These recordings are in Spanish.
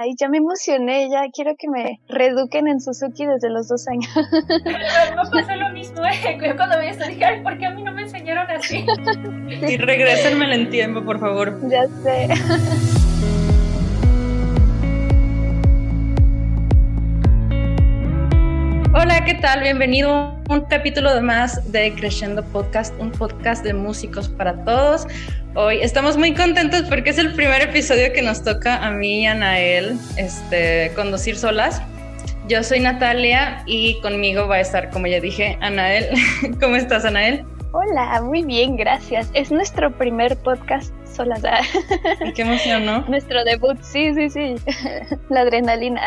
Ay, ya me emocioné, ya quiero que me reeduquen en Suzuki desde los dos años. Me pasó lo mismo, ¿eh? Cuando vi esto dije, ay, ¿por qué a mí no me enseñaron así? Y regrésenmelo en tiempo, por favor. Ya sé. ¿Qué tal? Bienvenido a un capítulo de más de Crescendo Podcast, un podcast de músicos para todos. Hoy estamos muy contentos porque es el primer episodio que nos toca a mí y a Nael este, conducir solas. Yo soy Natalia y conmigo va a estar, como ya dije, Anael. ¿Cómo estás, Anael? Hola, muy bien, gracias. Es nuestro primer podcast solas. Qué emoción, ¿no? Nuestro debut, sí, sí, sí. La adrenalina.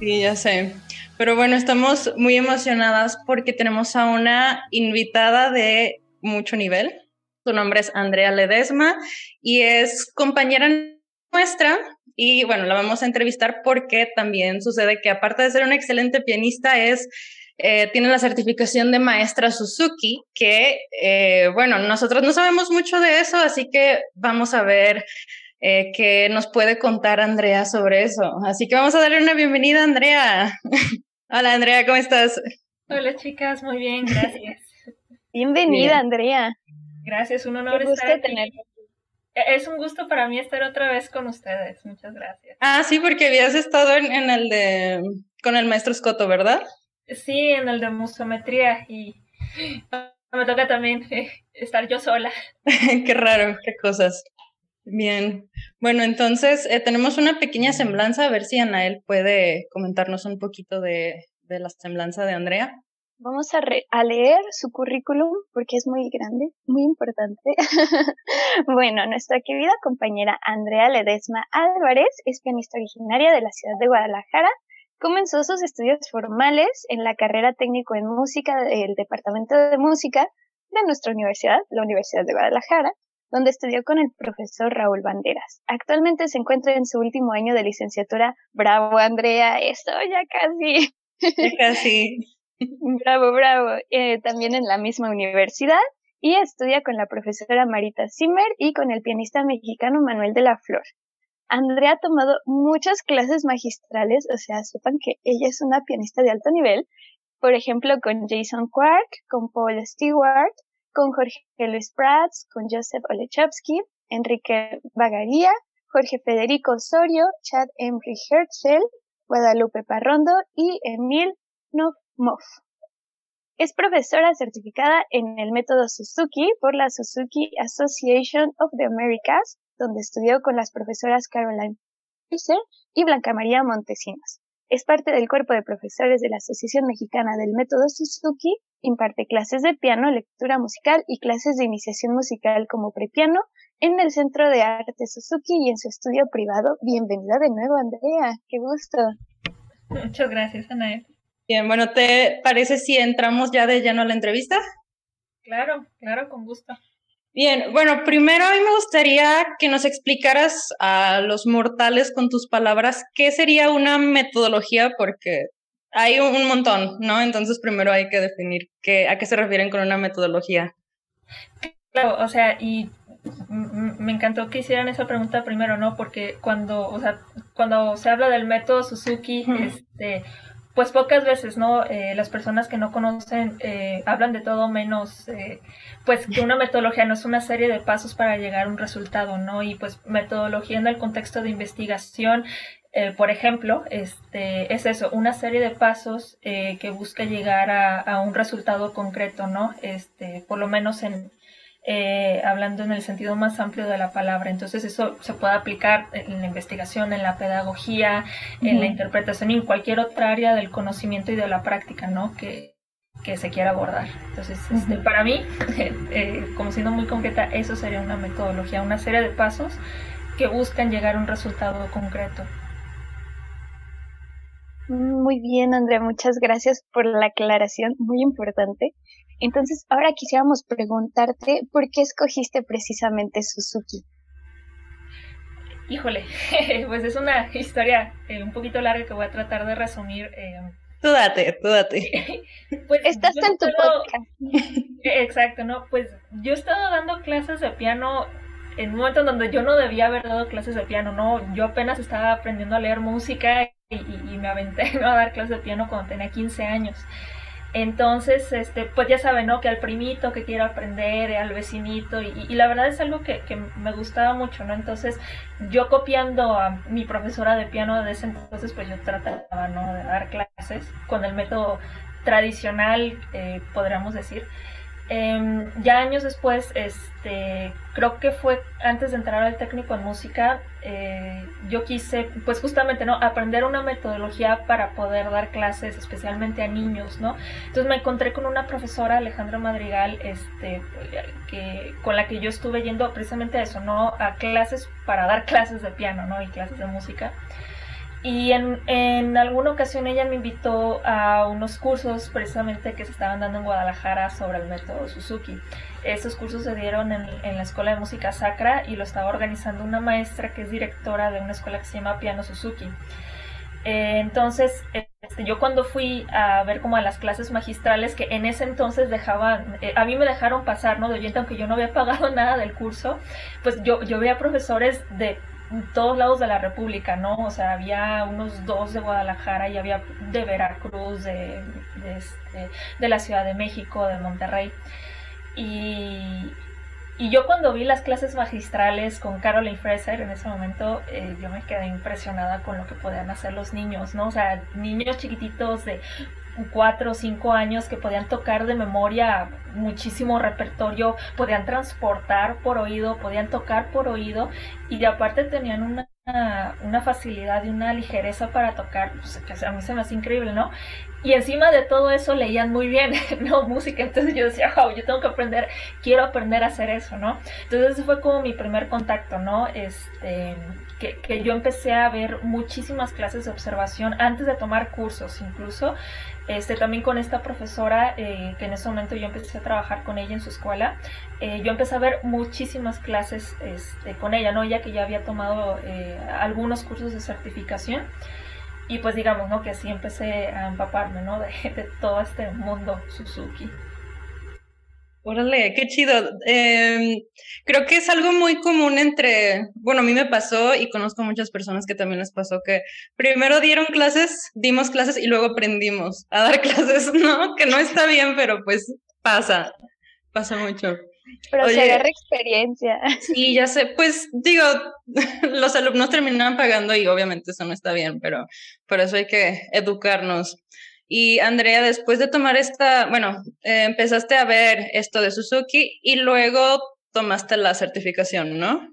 Sí, ya sé. Pero bueno, estamos muy emocionadas porque tenemos a una invitada de mucho nivel. Su nombre es Andrea Ledesma y es compañera nuestra. Y bueno, la vamos a entrevistar porque también sucede que aparte de ser una excelente pianista, es eh, tiene la certificación de maestra Suzuki, que eh, bueno, nosotros no sabemos mucho de eso, así que vamos a ver eh, qué nos puede contar Andrea sobre eso. Así que vamos a darle una bienvenida Andrea. Hola Andrea, ¿cómo estás? Hola chicas, muy bien, gracias. Bienvenida Andrea. Gracias, un honor estar aquí. Es un gusto para mí estar otra vez con ustedes. Muchas gracias. Ah, sí, porque habías estado en, en el de con el maestro Scotto, ¿verdad? Sí, en el de musometría y me toca también eh, estar yo sola. qué raro, qué cosas. Bien, bueno, entonces eh, tenemos una pequeña semblanza, a ver si Anael puede comentarnos un poquito de, de la semblanza de Andrea. Vamos a, a, leer su currículum porque es muy grande, muy importante. bueno, nuestra querida compañera Andrea Ledesma Álvarez es pianista originaria de la ciudad de Guadalajara. Comenzó sus estudios formales en la carrera técnico en música del Departamento de Música de nuestra universidad, la Universidad de Guadalajara, donde estudió con el profesor Raúl Banderas. Actualmente se encuentra en su último año de licenciatura. Bravo, Andrea, esto ya casi. Ya casi. bravo, bravo. Eh, también en la misma universidad y estudia con la profesora Marita Zimmer y con el pianista mexicano Manuel de la Flor. Andrea ha tomado muchas clases magistrales, o sea, sepan que ella es una pianista de alto nivel, por ejemplo, con Jason Quark, con Paul Stewart, con Jorge Luis Prats, con Joseph Olechowski, Enrique Bagaría, Jorge Federico Osorio, Chad Embry Herzl, Guadalupe Parrondo y Emil Moff. Es profesora certificada en el método Suzuki por la Suzuki Association of the Americas, donde estudió con las profesoras Caroline Fisher y Blanca María Montesinos. Es parte del cuerpo de profesores de la Asociación Mexicana del Método Suzuki, imparte clases de piano, lectura musical y clases de iniciación musical como prepiano en el Centro de Arte Suzuki y en su estudio privado. Bienvenida de nuevo, Andrea. Qué gusto. Muchas gracias, Anael. Bien, bueno, ¿te parece si entramos ya de lleno a la entrevista? Claro, claro, con gusto. Bien, bueno, primero a mí me gustaría que nos explicaras a los mortales con tus palabras qué sería una metodología, porque hay un montón, ¿no? Entonces primero hay que definir qué, a qué se refieren con una metodología. Claro, o sea, y me encantó que hicieran esa pregunta primero, ¿no? Porque cuando, o sea, cuando se habla del método Suzuki, este, pues pocas veces, ¿no? Eh, las personas que no conocen eh, hablan de todo menos, eh, pues que una metodología no es una serie de pasos para llegar a un resultado, ¿no? Y pues metodología en el contexto de investigación, por ejemplo, este, es eso, una serie de pasos que busca llegar a, a, un resultado concreto, ¿no? Este, por lo menos en, eh, hablando en el sentido más amplio de la palabra. Entonces eso se puede aplicar en la investigación, en la pedagogía, en la interpretación y en cualquier otra área del conocimiento y de la práctica, ¿no? Que, que se quiera abordar. Entonces, este, para mí, eh, como siendo muy concreta, eso sería una metodología, una serie de pasos que buscan llegar a un resultado concreto. Muy bien, Andrea, muchas gracias por la aclaración, muy importante. Entonces, ahora quisiéramos preguntarte por qué escogiste precisamente Suzuki. Híjole, pues es una historia eh, un poquito larga que voy a tratar de resumir. Eh, tú date, tú date. pues Estás en tu podcast. Exacto, ¿no? Pues yo he estado dando clases de piano en un momento en donde yo no debía haber dado clases de piano, ¿no? Yo apenas estaba aprendiendo a leer música y, y me aventé a dar clases de piano cuando tenía 15 años. Entonces, este, pues ya saben, ¿no? Que al primito que quiero aprender, al vecinito, y, y la verdad es algo que, que, me gustaba mucho, ¿no? Entonces, yo copiando a mi profesora de piano de ese entonces, pues yo trataba, ¿no? De dar clases con el método tradicional, eh, podríamos decir. Eh, ya años después, este, creo que fue antes de entrar al técnico en música, eh, yo quise, pues justamente, ¿no? Aprender una metodología para poder dar clases, especialmente a niños, ¿no? Entonces me encontré con una profesora, Alejandra Madrigal, este, que, con la que yo estuve yendo precisamente a eso, ¿no? A clases para dar clases de piano, ¿no? Y clases de música. Y en, en, alguna ocasión ella me invitó a unos cursos precisamente que se estaban dando en Guadalajara sobre el método Suzuki. Esos cursos se dieron en, en la Escuela de Música Sacra y lo estaba organizando una maestra que es directora de una escuela que se llama Piano Suzuki. Eh, entonces, este, yo cuando fui a ver como a las clases magistrales que en ese entonces dejaban, eh, a mí me dejaron pasar, ¿no? De oyente, aunque yo no había pagado nada del curso, pues yo, yo veía profesores de todos lados de la República, ¿no? O sea, había unos dos de Guadalajara y había de Veracruz, de, de, este, de la Ciudad de México, de Monterrey. Y, y, yo cuando vi las clases magistrales con Caroline Fraser en ese momento, eh, yo me quedé impresionada con lo que podían hacer los niños, ¿no? O sea, niños chiquititos de cuatro o cinco años que podían tocar de memoria muchísimo repertorio, podían transportar por oído, podían tocar por oído y aparte tenían una, una facilidad y una ligereza para tocar, pues, que a mí se me hace increíble, ¿no? Y encima de todo eso leían muy bien, ¿no? Música, entonces yo decía, wow, yo tengo que aprender, quiero aprender a hacer eso, ¿no? Entonces ese fue como mi primer contacto, ¿no? Este, que, que yo empecé a ver muchísimas clases de observación antes de tomar cursos incluso, este, también con esta profesora, eh, que en ese momento yo empecé a trabajar con ella en su escuela, eh, yo empecé a ver muchísimas clases este, con ella, ¿no? Ella que ya había tomado eh, algunos cursos de certificación. Y pues digamos, ¿no? Que así empecé a empaparme, ¿no? De, de todo este mundo Suzuki. Órale, qué chido. Eh, creo que es algo muy común entre, bueno, a mí me pasó y conozco muchas personas que también les pasó que primero dieron clases, dimos clases y luego aprendimos a dar clases, ¿no? Que no está bien, pero pues pasa, pasa mucho. Pero Oye, se agarra experiencia. Sí, ya sé, pues digo, los alumnos terminan pagando y obviamente eso no está bien, pero por eso hay que educarnos. Y Andrea, después de tomar esta, bueno, eh, empezaste a ver esto de Suzuki y luego tomaste la certificación, ¿no?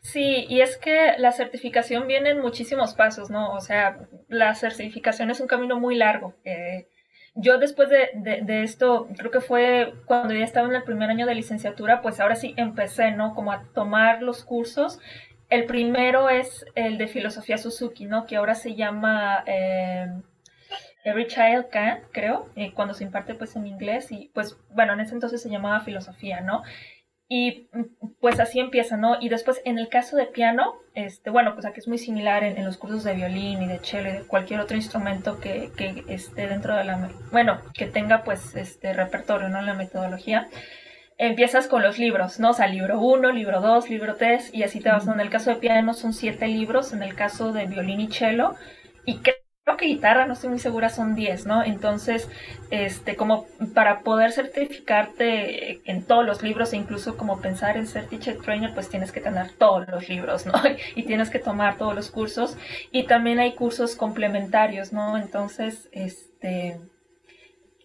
Sí, y es que la certificación viene en muchísimos pasos, ¿no? O sea, la certificación es un camino muy largo. Eh, yo después de, de, esto, creo que fue cuando ya estaba en el primer año de licenciatura, pues ahora sí empecé, ¿no? Como a tomar los cursos. El primero es el de filosofía Suzuki, ¿no? Que ahora se llama... Eh, Every Child Can, creo, eh, cuando se imparte pues en inglés y pues bueno, en ese entonces se llamaba filosofía, ¿no? Y pues así empieza, ¿no? Y después en el caso de piano, este, bueno, pues aquí es muy similar en, en los cursos de violín y de cello y de cualquier otro instrumento que, que esté dentro de la, bueno, que tenga pues este repertorio, ¿no? La metodología empiezas con los libros, ¿no? O sea, libro 1, libro 2, libro 3 y así te vas. En el caso de piano son siete libros, en el caso de violín y cello. Y creo que guitarra, no estoy muy segura, son 10, ¿no? Entonces, este, como para poder certificarte en todos los libros e incluso como pensar en ser teacher trainer, pues tienes que tener todos los libros, ¿no? Y tienes que tomar todos los cursos. Y también hay cursos complementarios, ¿no? Entonces, este,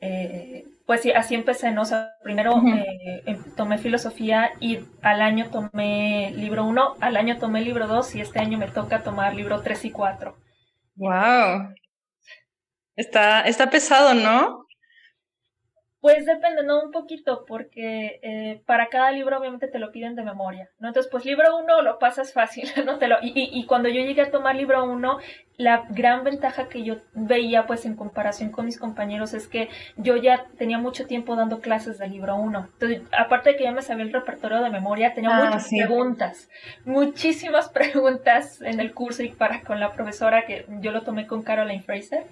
eh, pues sí, así empecé, ¿no? O sea, primero uh -huh. eh, tomé filosofía y al año tomé libro 1, al año tomé libro 2 y este año me toca tomar libro 3 y 4. Wow. Está, está pesado, ¿no? Pues depende, ¿no? Un poquito, porque eh, para cada libro obviamente te lo piden de memoria, ¿no? Entonces, pues libro uno lo pasas fácil, ¿no? Te lo, y, y, y, cuando yo llegué a tomar libro uno, la gran ventaja que yo veía, pues en comparación con mis compañeros, es que yo ya tenía mucho tiempo dando clases de libro uno. Entonces, aparte de que ya me sabía el repertorio de memoria, tenía ah, muchas sí. preguntas, muchísimas preguntas en el curso y para con la profesora que yo lo tomé con Caroline Fraser.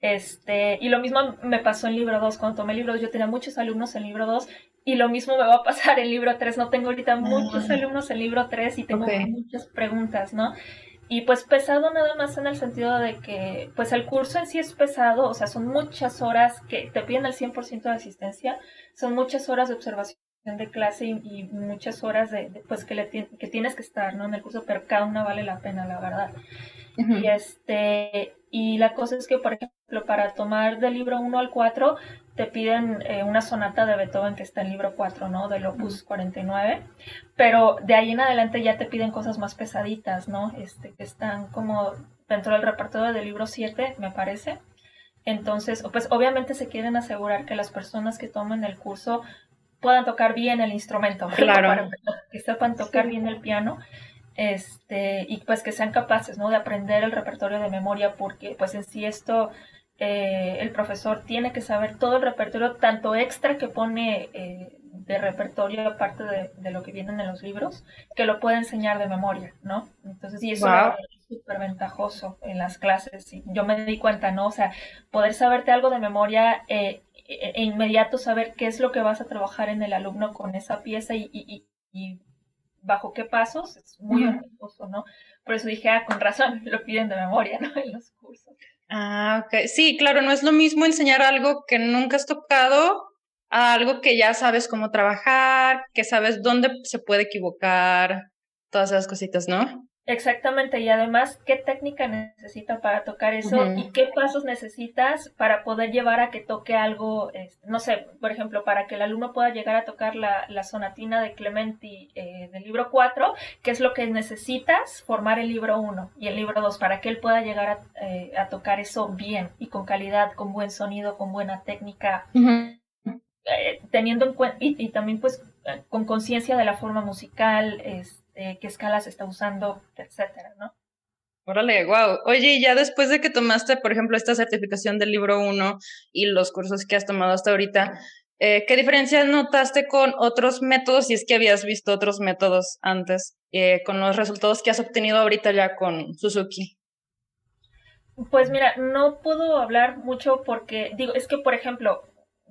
Este, y lo mismo me pasó en libro 2. Cuando tomé el libro 2, yo tenía muchos alumnos en libro 2 y lo mismo me va a pasar en libro 3. No tengo ahorita muchos alumnos en libro 3 y tengo muchas preguntas, ¿no? Y pues pesado nada más en el sentido de que pues el curso en sí es pesado, o sea, son muchas horas que te piden el 100% de asistencia, son muchas horas de observación de clase y, muchas horas de, pues que, le que tienes que estar, ¿no? En el curso, pero cada una vale la pena, la verdad. Y este y la cosa es que, por ejemplo, para tomar del libro 1 al 4 te piden eh, una sonata de Beethoven que está en libro 4, ¿no? Del opus 49, pero de ahí en adelante ya te piden cosas más pesaditas, ¿no? Este, que están como dentro del repertorio del libro 7, me parece. Entonces, pues obviamente se quieren asegurar que las personas que tomen el curso puedan tocar bien el instrumento, claro. que sepan tocar bien el piano este, y pues que sean capaces ¿no? de aprender el repertorio de memoria, porque pues en sí esto eh, el profesor tiene que saber todo el repertorio, tanto extra que pone eh, de repertorio aparte de, lo que vienen en los libros, que lo puede enseñar de memoria, ¿no? Entonces, y eso es súper ventajoso en las clases. Y yo me di cuenta, ¿no? O sea, poder saberte algo de memoria eh, e, e inmediato saber qué es lo que vas a trabajar en el alumno con esa pieza y, y, y bajo qué pasos, es muy ventajoso, ¿no? Por eso dije, ah, con razón, lo piden de memoria, ¿no? En los cursos. Ah, ok. Sí, claro, no es lo mismo enseñar algo que nunca has tocado a algo que ya sabes cómo trabajar, que sabes dónde se puede equivocar, todas esas cositas, ¿no? Exactamente, y además, ¿qué técnica necesita para tocar eso y qué pasos necesitas para poder llevar a que toque algo, no sé, por ejemplo, para que el alumno pueda llegar a tocar la, la sonatina de Clementi eh, del libro 4, qué es lo que necesitas formar el libro 1 y el libro 2 para que él pueda llegar a, eh, a, tocar eso bien y con calidad, con buen sonido, con buena técnica. Eh, teniendo en cuenta y, y, también pues con conciencia de la forma musical, este, qué escalas está usando, etcétera, ¿no? Órale, wow. Oye, ya después de que tomaste, por ejemplo, esta certificación del libro 1 y los cursos que has tomado hasta ahorita, eh, ¿qué diferencias notaste con otros métodos, si es que habías visto otros métodos antes, eh, con los resultados que has obtenido ahorita ya con Suzuki? Pues mira, no puedo hablar mucho porque, digo, es que, por ejemplo,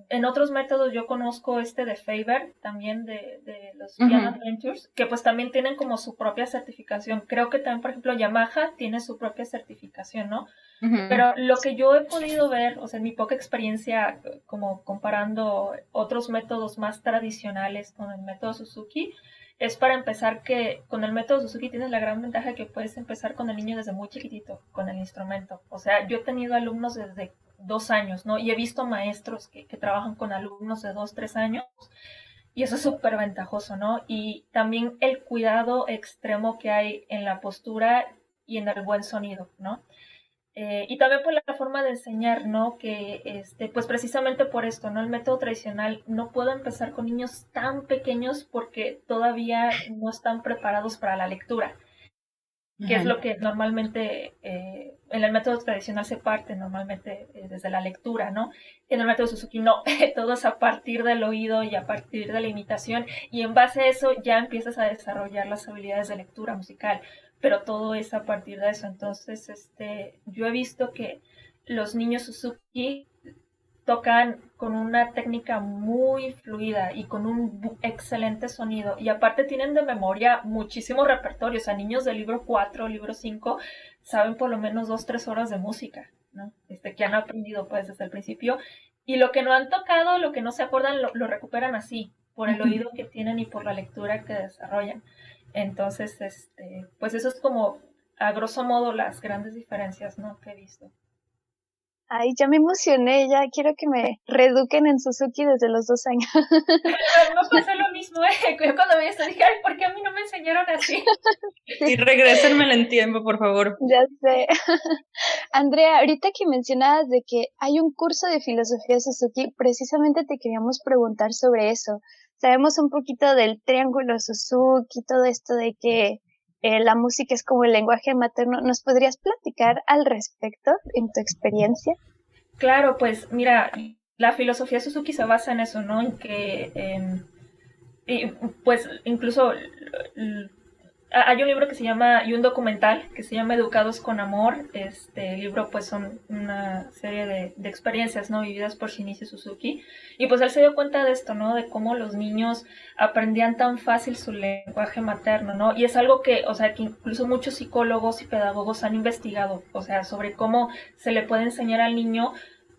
en otros métodos yo conozco este de Faber, también de, de los Piano Adventures, que pues también tienen como su propia certificación. Creo que también, por ejemplo, Yamaha tiene su propia certificación, ¿no? Pero lo que yo he podido ver, o sea, en mi poca experiencia, como comparando otros métodos más tradicionales con el método Suzuki, es para empezar que con el método Suzuki tienes la gran ventaja que puedes empezar con el niño desde muy chiquitito, con el instrumento. O sea, yo he tenido alumnos desde dos años, ¿no? Y he visto maestros que, trabajan con alumnos de dos, tres años y eso es súper ventajoso, ¿no? Y también el cuidado extremo que hay en la postura y en el buen sonido, ¿no? Eh, y también por la forma de enseñar, ¿no? Que, este, pues precisamente por esto, ¿no? El método tradicional no puedo empezar con niños tan pequeños porque todavía no están preparados para la lectura que es lo que normalmente eh, en el método tradicional se parte normalmente eh, desde la lectura, ¿no? En el método Suzuki no, todo es a partir del oído y a partir de la imitación y en base a eso ya empiezas a desarrollar las habilidades de lectura musical, pero todo es a partir de eso. Entonces, este, yo he visto que los niños Suzuki tocan con una técnica muy fluida y con un excelente sonido. Y aparte tienen de memoria muchísimos repertorios. A niños del libro 4, libro 5, saben por lo menos dos, tres horas de música, ¿no? Este, que han aprendido pues desde el principio. Y lo que no han tocado, lo que no se acuerdan, lo, recuperan así, por el oído que tienen y por la lectura que desarrollan. Entonces, este, pues eso es como, a grosso modo, las grandes diferencias, ¿no? Que he visto. Ay, ya me emocioné, ya quiero que me reeduquen en Suzuki desde los dos años. No pasó lo mismo, ¿eh? Cuando vi esto dije, ay, ¿por qué a mí no me enseñaron así? Y regrésenme en tiempo, por favor. Ya sé. Andrea, ahorita que mencionabas de que hay un curso de filosofía Suzuki, precisamente te queríamos preguntar sobre eso. Sabemos un poquito del triángulo Suzuki, todo esto de que eh, la música es como el lenguaje materno. ¿Nos podrías platicar al respecto en tu experiencia? Claro, pues mira, la filosofía Suzuki se basa en eso, ¿no? En que, em, pues incluso hay un libro que se llama, y un documental que se llama Educados con Amor. Este libro pues son una serie de, de, experiencias, ¿no? Vividas por Shinichi Suzuki. Y pues él se dio cuenta de esto, ¿no? De cómo los niños aprendían tan fácil su lenguaje materno, ¿no? Y es algo que, o sea, que incluso muchos psicólogos y pedagogos han investigado, o sea, sobre cómo se le puede enseñar al niño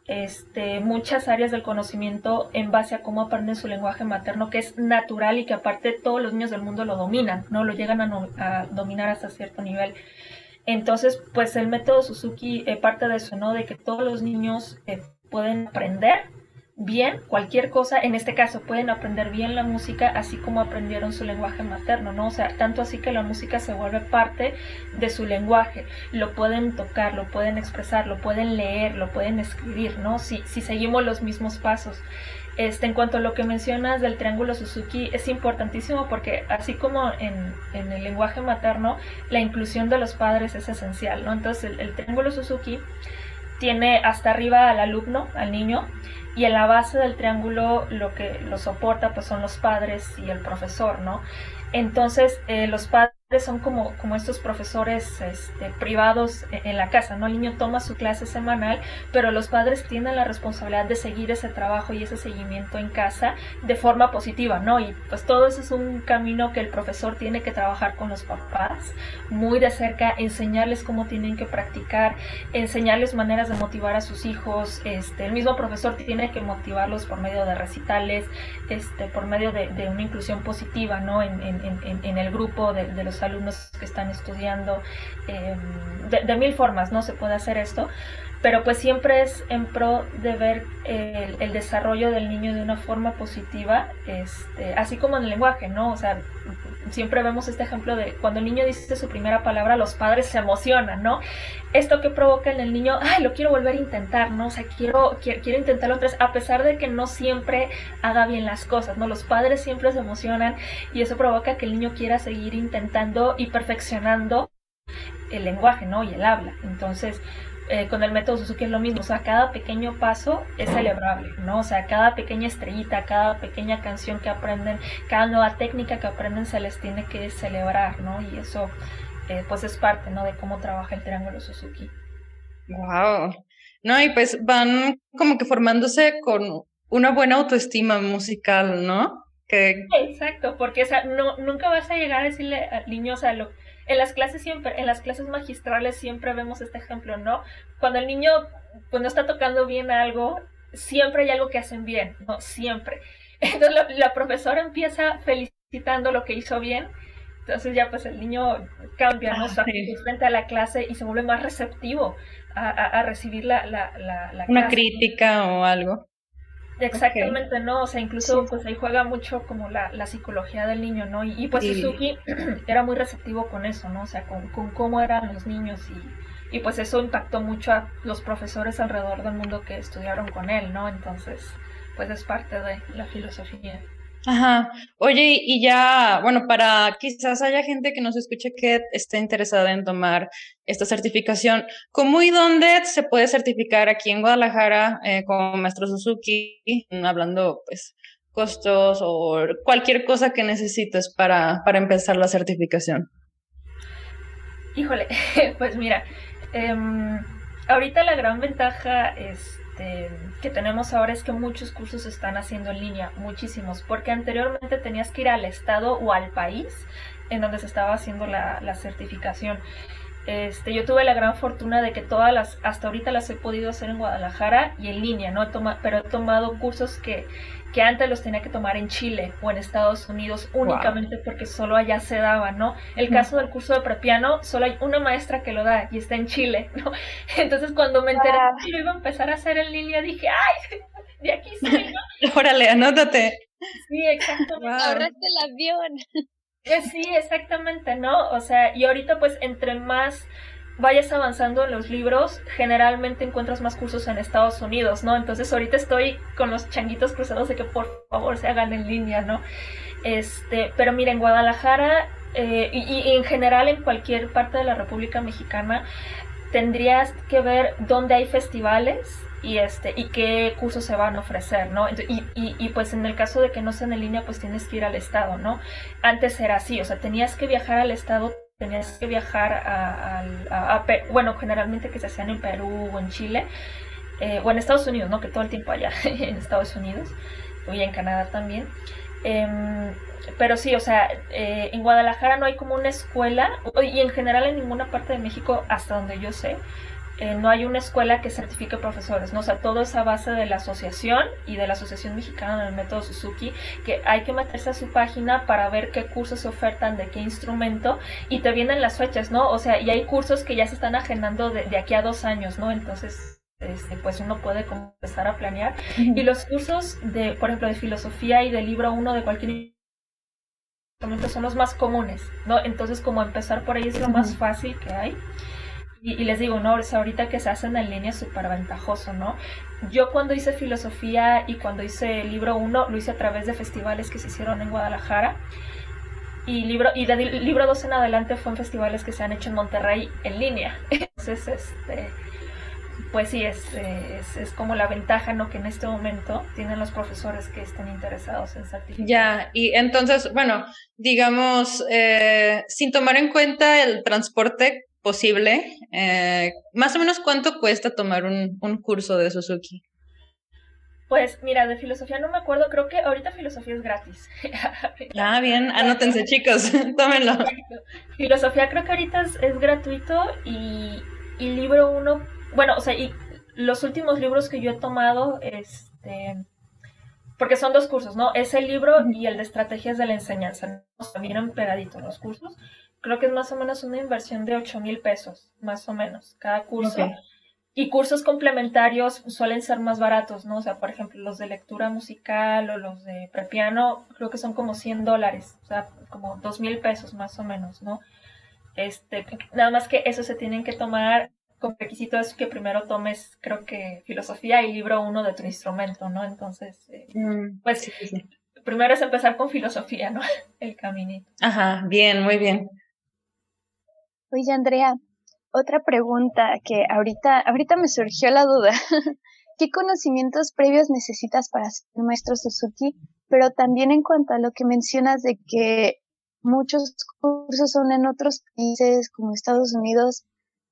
este, muchas áreas del conocimiento en base a cómo aprenden su lenguaje materno, que es natural y que aparte todos los niños del mundo lo dominan, ¿no? Lo llegan a, dominar hasta cierto nivel. Entonces, pues el método Suzuki eh, parte de eso, ¿no? De que todos los niños eh, pueden aprender bien cualquier cosa, en este caso pueden aprender bien la música así como aprendieron su lenguaje materno, ¿no? O sea, tanto así que la música se vuelve parte de su lenguaje, lo pueden tocar, lo pueden expresar, lo pueden leer, lo pueden escribir, ¿no? Si, si seguimos los mismos pasos. Este, en cuanto a lo que mencionas del triángulo Suzuki, es importantísimo porque así como en, en el lenguaje materno, la inclusión de los padres es esencial, ¿no? Entonces el, el triángulo Suzuki tiene hasta arriba al alumno, al niño, y en la base del triángulo lo que lo soporta pues son los padres y el profesor, ¿no? Entonces eh, los padres son como, como estos profesores este, privados e, en la casa, ¿no? El niño toma su clase semanal, pero los padres tienen la responsabilidad de seguir ese trabajo y ese seguimiento en casa de forma positiva, ¿no? Y pues todo eso es un camino que el profesor tiene que trabajar con los papás muy de cerca, enseñarles cómo tienen que practicar, enseñarles maneras de motivar a sus hijos, este, el mismo profesor tiene que motivarlos por medio de recitales, este, por medio de, una inclusión positiva, ¿no? En, en el grupo de, de los alumnos que están estudiando, em, de, mil formas, ¿no? Se puede hacer esto, pero pues siempre es en pro de ver el, desarrollo del niño de una forma positiva, este, así como en el lenguaje, ¿no? O sea, siempre vemos este ejemplo de cuando el niño dice su primera palabra, los padres se emocionan, ¿no? Esto que provoca en el niño, ay, lo quiero volver a intentar, ¿no? O sea, quiero, quiero, quiero intentarlo otra vez, a pesar de que no siempre haga bien las cosas, ¿no? Los padres siempre se emocionan y eso provoca que el niño quiera seguir intentando y perfeccionando el lenguaje, ¿no? Y el habla. Entonces, eh, con el método Suzuki es lo mismo, o sea, cada pequeño paso es celebrable, ¿no? O sea, cada pequeña estrellita, cada pequeña canción que aprenden, cada nueva técnica que aprenden se les tiene que celebrar, ¿no? Y eso, eh, pues es parte, ¿no? De cómo trabaja el triángulo Suzuki. Wow. No, y pues van como que formándose con una buena autoestima musical, ¿no? Que... Exacto, porque o sea, no, nunca vas a llegar a decirle al niño, o sea, lo, en las clases siempre, en las clases magistrales siempre vemos este ejemplo, ¿no? Cuando el niño pues no está tocando bien algo, siempre hay algo que hacen bien, ¿no? Siempre. Entonces la, profesora empieza felicitando lo que hizo bien, entonces ya pues el niño cambia, ¿no? Ah, frente a la clase y se vuelve más receptivo a, recibir la, la, la, Una crítica o algo. Exactamente, ¿no? O sea, incluso pues ahí juega mucho como la, la psicología del niño, ¿no? Y, pues Suzuki era muy receptivo con eso, ¿no? O sea, con, con cómo eran los niños y, y, pues eso impactó mucho a los profesores alrededor del mundo que estudiaron con él, ¿no? Entonces, pues es parte de la filosofía. Ajá. Oye, y ya, bueno, para quizás haya gente que nos escuche que esté interesada en tomar esta certificación, ¿cómo y dónde se puede certificar aquí en Guadalajara eh, con maestro Suzuki? Hablando, pues, costos o cualquier cosa que necesites para, para empezar la certificación. Híjole, pues mira, em, ahorita la gran ventaja es este, que tenemos ahora es que muchos cursos se están haciendo en línea, muchísimos, porque anteriormente tenías que ir al estado o al país en donde se estaba haciendo la, certificación. Este, yo tuve la gran fortuna de que todas las, hasta ahorita las he podido hacer en Guadalajara y en línea, ¿no? He pero he tomado cursos que que antes los tenía que tomar en Chile o en Estados Unidos únicamente porque solo allá se daba, ¿no? El caso del curso de prepiano, solo hay una maestra que lo da y está en Chile, ¿no? Entonces cuando me enteré que lo iba a empezar a hacer en línea, dije, ¡ay! De aquí soy, ¿no? Órale, anótate. Sí, exactamente. Ahorraste el avión. Pues sí, exactamente, ¿no? O sea, y ahorita pues entre más vayas avanzando en los libros, generalmente encuentras más cursos en Estados Unidos, ¿no? Entonces ahorita estoy con los changuitos cruzados de que por favor se hagan en línea, ¿no? Este, pero mira, en Guadalajara eh, y, en general en cualquier parte de la República Mexicana tendrías que ver dónde hay festivales y este y qué cursos se van a ofrecer, ¿no? Y, y, pues en el caso de que no sean en línea, pues tienes que ir al estado, ¿no? Antes era así, o sea, tenías que viajar al estado, tenías que viajar a, a, bueno, generalmente que se hacían en Perú o en Chile, eh, o en Estados Unidos, ¿no? Que todo el tiempo allá en Estados Unidos, y en Canadá también. Em, pero sí, o sea, eh, en Guadalajara no hay como una escuela, y en general en ninguna parte de México, hasta donde yo sé, eh, no hay una escuela que certifique profesores, ¿no? O sea, todo es a base de la asociación y de la Asociación Mexicana del Método Suzuki, que hay que meterse a su página para ver qué cursos se ofertan, de qué instrumento, y te vienen las fechas, ¿no? O sea, y hay cursos que ya se están agendando de, aquí a dos años, ¿no? Entonces, este, pues uno puede empezar a planear. Y los cursos de, por ejemplo, de filosofía y de libro uno de cualquier instrumento son los más comunes, ¿no? Entonces, como empezar por ahí es lo más fácil que hay. Y, les digo, no, ahorita que se hacen en línea es súper ventajoso, ¿no? Yo cuando hice filosofía y cuando hice libro 1, lo hice a través de festivales que se hicieron en Guadalajara. Y libro y libro 2 en adelante fue en festivales que se han hecho en Monterrey en línea. Entonces, este, pues sí, es, es, como la ventaja ¿no? que en este momento tienen los profesores que estén interesados en certificar. Ya, y entonces, bueno, digamos, eh, sin tomar en cuenta el transporte posible, eh, más o menos cuánto cuesta tomar un, curso de Suzuki. Pues mira, de filosofía no me acuerdo, creo que ahorita filosofía es gratis. ah, bien, anótense chicos, tómenlo. Filosofía creo que ahorita es, gratuito y, y, libro uno, bueno, o sea, y los últimos libros que yo he tomado, este, porque son dos cursos, ¿no? Es el libro y el de estrategias de la enseñanza, también pegaditos los cursos creo que es más o menos una inversión de 8 mil pesos, más o menos, cada curso. Y cursos complementarios suelen ser más baratos, ¿no? O sea, por ejemplo, los de lectura musical o los de prepiano, creo que son como 100 dólares, o sea, como 2 mil pesos más o menos, ¿no? Este, nada más que eso se tienen que tomar con requisito es que primero tomes, creo que, filosofía y libro uno de tu instrumento, ¿no? Entonces, eh, mm, pues, primero es empezar con filosofía, ¿no? El caminito. Ajá, bien, muy bien. Oye, Andrea, otra pregunta que ahorita, ahorita me surgió la duda. ¿Qué conocimientos previos necesitas para ser maestro Suzuki? Pero también en cuanto a lo que mencionas de que muchos cursos son en otros países como Estados Unidos,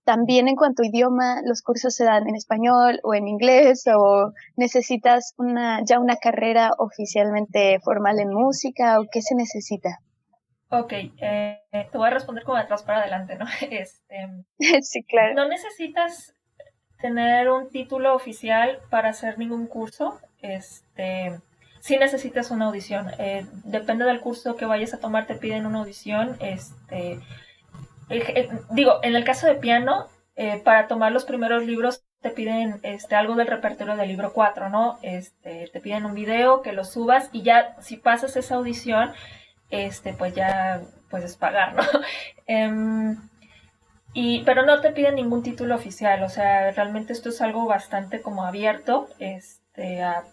también en cuanto a idioma, los cursos se dan en español o en inglés o necesitas una, ya una carrera oficialmente formal en música o qué se necesita? Ok, eh, te voy a responder como de atrás para adelante, ¿no? Este, sí, claro. No necesitas tener un título oficial para hacer ningún curso. Este, sí necesitas una audición. Eh, depende del curso que vayas a tomar, te piden una audición. Este, digo, en el caso de piano, eh, para tomar los primeros libros te piden este, algo del repertorio del libro 4, ¿no? Este, te piden un video que lo subas y ya si pasas esa audición, este, pues ya puedes pagar, ¿no? Em, y, pero no te piden ningún título oficial, o sea, realmente esto es algo bastante como abierto este, a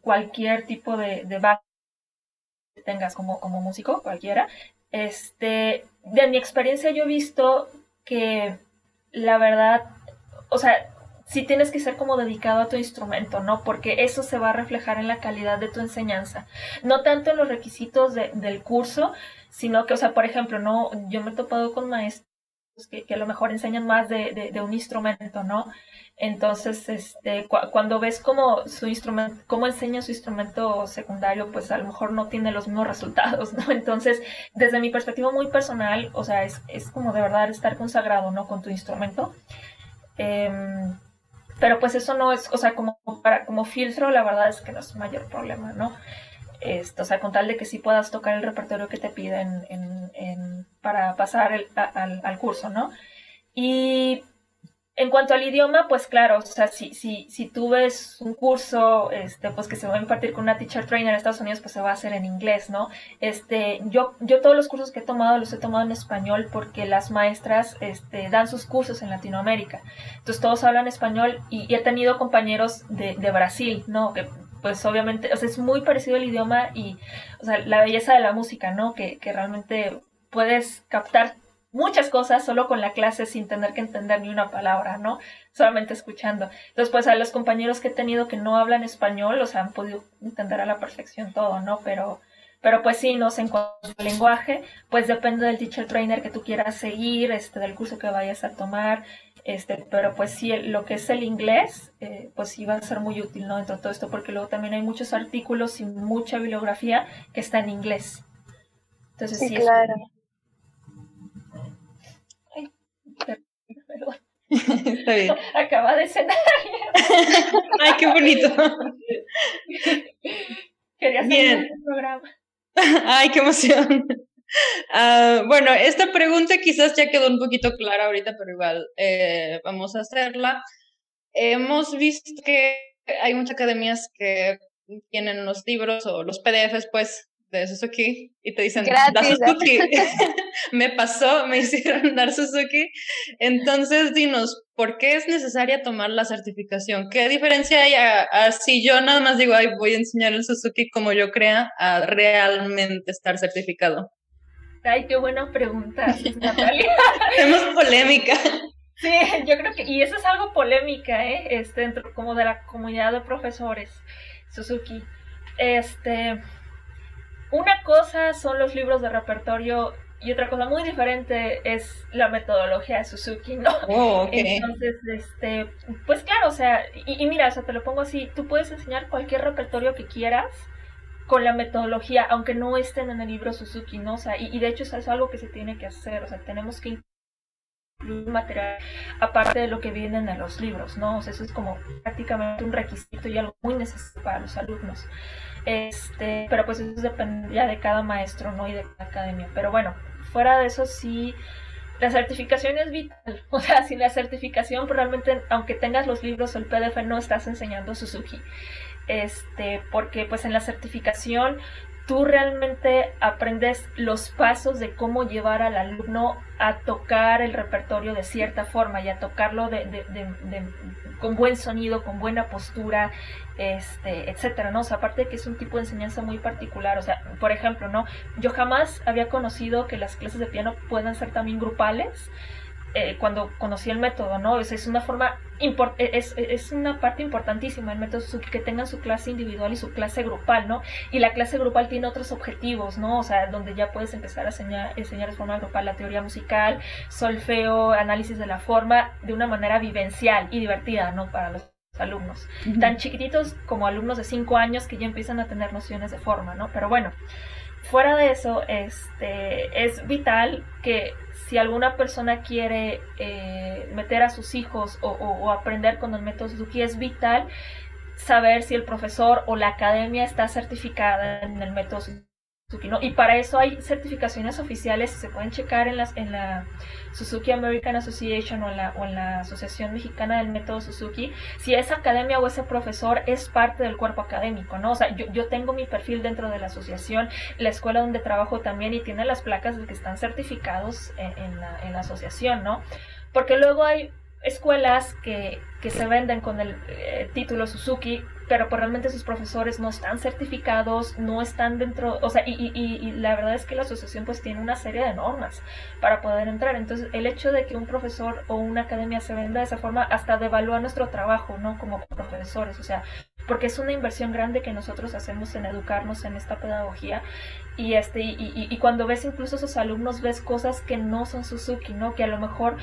cualquier tipo de, de que tengas como, como músico, cualquiera. Este, de mi experiencia yo he visto que la verdad, o sea, sí tienes que ser como dedicado a tu instrumento, ¿no? Porque eso se va a reflejar en la calidad de tu enseñanza. No tanto en los requisitos del curso, sino que, o sea, por ejemplo, no, yo me he topado con maestros que, a lo mejor enseñan más de, un instrumento, ¿no? Entonces, este, cuando ves cómo su instrumento, cómo enseña su instrumento secundario, pues a lo mejor no tiene los mismos resultados, ¿no? Entonces, desde mi perspectiva muy personal, o sea, es, es como de verdad estar consagrado, ¿no? Con tu instrumento. Eh, pero pues eso no es, o sea, como para como filtro, la verdad es que no es mayor problema, ¿no? Esto, o sea, con tal de que sí puedas tocar el repertorio que te piden en, en, para pasar el, al, al curso, ¿no? Y en cuanto al idioma, pues claro, o sea, si, si, si tú ves un curso, este, pues que se va a impartir con una teacher trainer en Estados Unidos, pues se va a hacer en inglés, ¿no? Este, yo, yo todos los cursos que he tomado los he tomado en español porque las maestras, este, dan sus cursos en Latinoamérica. Entonces todos hablan español y, he tenido compañeros de, de Brasil, ¿no? Que, pues obviamente, o sea, es muy parecido el idioma y, o sea, la belleza de la música, ¿no? Que, que realmente puedes captar muchas cosas solo con la clase sin tener que entender ni una palabra, ¿no? Solamente escuchando. Entonces, pues a los compañeros que he tenido que no hablan español, o sea, han podido entender a la perfección todo, ¿no? Pero, pero pues sí, no sé, en cuanto al lenguaje, pues depende del teacher trainer que tú quieras seguir, este, del curso que vayas a tomar, este, pero pues sí, lo que es el inglés, eh, pues sí va a ser muy útil, ¿no? Dentro de todo esto, porque luego también hay muchos artículos y mucha bibliografía que está en inglés. Entonces sí, claro. Ay, Está bien. Acaba de cenar. Ay, qué bonito. Quería hacer el programa. Ay, qué emoción. Ah, bueno, esta pregunta quizás ya quedó un poquito clara ahorita, pero igual eh, vamos a hacerla. Hemos visto que hay muchas academias que tienen los libros o los PDFs, pues, de Suzuki y te dicen, da Suzuki. me pasó, me hicieron dar Suzuki. Entonces, dinos, ¿por qué es necesaria tomar la certificación? ¿Qué diferencia hay a, si yo nada más digo, ay, voy a enseñar el Suzuki como yo crea, a realmente estar certificado? Ay, qué buena pregunta, Natalia. Tenemos polémica. Sí, yo creo que, y eso es algo polémica, ¿eh? Este, dentro como de la comunidad de profesores, Suzuki. Este, una cosa son los libros de repertorio y otra cosa muy diferente es la metodología de Suzuki, ¿no? Oh, Entonces, este, pues claro, o sea, y, y, mira, o sea, te lo pongo así, tú puedes enseñar cualquier repertorio que quieras, con la metodología, aunque no estén en el libro Suzuki, ¿no? O sea, y, de hecho eso es algo que se tiene que hacer, o sea, tenemos que incluir material aparte de lo que viene en los libros, ¿no? O sea, eso es como prácticamente un requisito y algo muy necesario para los alumnos. Este, pero pues eso depende de cada maestro, ¿no? Y de cada academia. Pero bueno, fuera de eso sí, la certificación es vital. O sea, sin la certificación, pues realmente, aunque tengas los libros o el PDF, no estás enseñando Suzuki este, porque pues en la certificación tú realmente aprendes los pasos de cómo llevar al alumno a tocar el repertorio de cierta forma y a tocarlo de, con buen sonido, con buena postura, este, etcétera, ¿no? O sea, aparte de que es un tipo de enseñanza muy particular, o sea, por ejemplo, ¿no? Yo jamás había conocido que las clases de piano puedan ser también grupales, eh, cuando conocí el método, ¿no? Es, una forma, e, es, es, una parte importantísima el método Suzuki que tengan su clase individual y su clase grupal, ¿no? Y la clase grupal tiene otros objetivos, ¿no? O sea, donde ya puedes empezar a enseñar, enseñar de forma grupal la teoría musical, solfeo, análisis de la forma, de una manera vivencial y divertida, ¿no? Para los alumnos, tan chiquititos como alumnos de 5 años que ya empiezan a tener nociones de forma, ¿no? Pero bueno, fuera de eso, este, es vital que si alguna persona quiere eh, meter a sus hijos o, aprender con el método Suzuki, es vital saber si el profesor o la academia está certificada en el método Suzuki y para eso hay certificaciones oficiales, se pueden checar en, las, en la Suzuki American Association o en, la, o en la Asociación Mexicana del Método Suzuki, si esa academia o ese profesor es parte del cuerpo académico, ¿no? O sea, yo, tengo mi perfil dentro de la asociación, la escuela donde trabajo también y tiene las placas de que están certificados en, la, en la asociación, ¿no? Porque luego hay escuelas que, que se venden con el eh, título Suzuki pero pues realmente sus profesores no están certificados, no están dentro, o sea, y, y, y, la verdad es que la asociación pues tiene una serie de normas para poder entrar. Entonces, el hecho de que un profesor o una academia se venda de esa forma hasta devalúa nuestro trabajo, ¿no? Como profesores, o sea, porque es una inversión grande que nosotros hacemos en educarnos en esta pedagogía y este y, y, y, cuando ves incluso esos alumnos ves cosas que no son Suzuki no que a lo mejor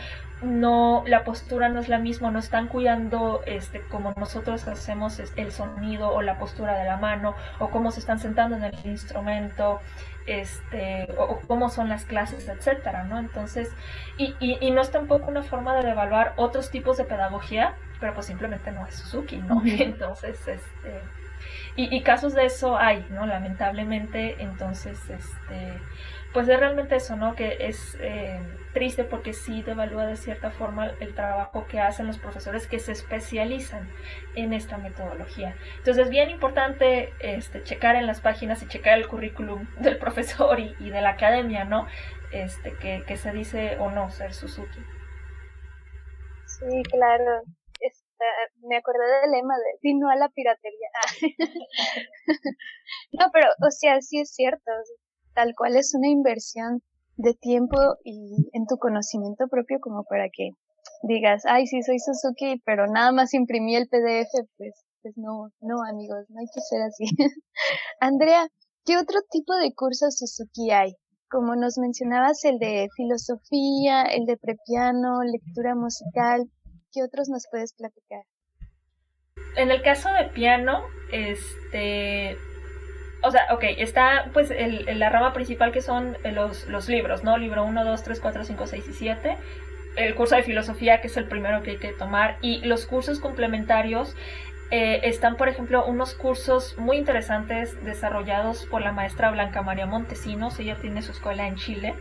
no la postura no es la misma no están cuidando este como nosotros hacemos el sonido o la postura de la mano o cómo se están sentando en el instrumento este o, cómo son las clases etcétera no entonces y, y, no es tampoco una forma de evaluar otros tipos de pedagogía pero pues simplemente no es Suzuki no entonces este y, casos de eso hay, ¿no? Lamentablemente, entonces, este, pues es realmente eso, ¿no? Que es eh, triste porque sí devalúa de cierta forma el trabajo que hacen los profesores que se especializan en esta metodología. Entonces es bien importante este, checar en las páginas y checar el currículum del profesor y, de la academia, ¿no? Este, que, que se dice o no ser Suzuki. Sí, claro me acordé del lema de si no a la piratería. no, pero, o sea, sí es cierto, tal cual es una inversión de tiempo y en tu conocimiento propio como para que digas, ay, sí, soy Suzuki, pero nada más imprimí el PDF, pues, pues no, no, amigos, no hay que ser así. Andrea, ¿qué otro tipo de cursos Suzuki hay? Como nos mencionabas, el de filosofía, el de prepiano, lectura musical, ¿qué otros nos puedes platicar? En el caso de piano, este, o sea, ok, está pues el, la rama principal que son los, los libros, ¿no? Libro 1, 2, 3, 4, 5, 6 y 7. El curso de filosofía, que es el primero que hay que tomar. Y los cursos complementarios eh, están, por ejemplo, unos cursos muy interesantes desarrollados por la maestra Blanca María Montesinos. Ella tiene su escuela en Chile.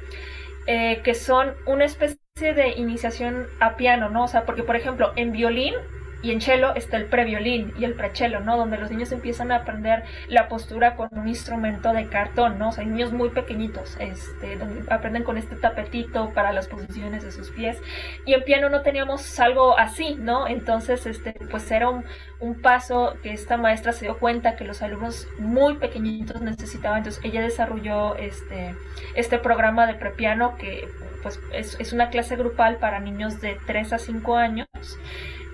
Eh, que son una especie de iniciación a piano, ¿no? O sea, porque, por ejemplo, en violín y en cello está el previolín y el prechelo, ¿no? Donde los niños empiezan a aprender la postura con un instrumento de cartón, ¿no? O sea, niños muy pequeñitos, este, donde aprenden con este tapetito para las posiciones de sus pies. Y en piano no teníamos algo así, ¿no? Entonces, este, pues era un, un paso que esta maestra se dio cuenta que los alumnos muy pequeñitos necesitaban. Entonces, ella desarrolló este, este programa de prepiano que pues es, es una clase grupal para niños de 3 a 5 años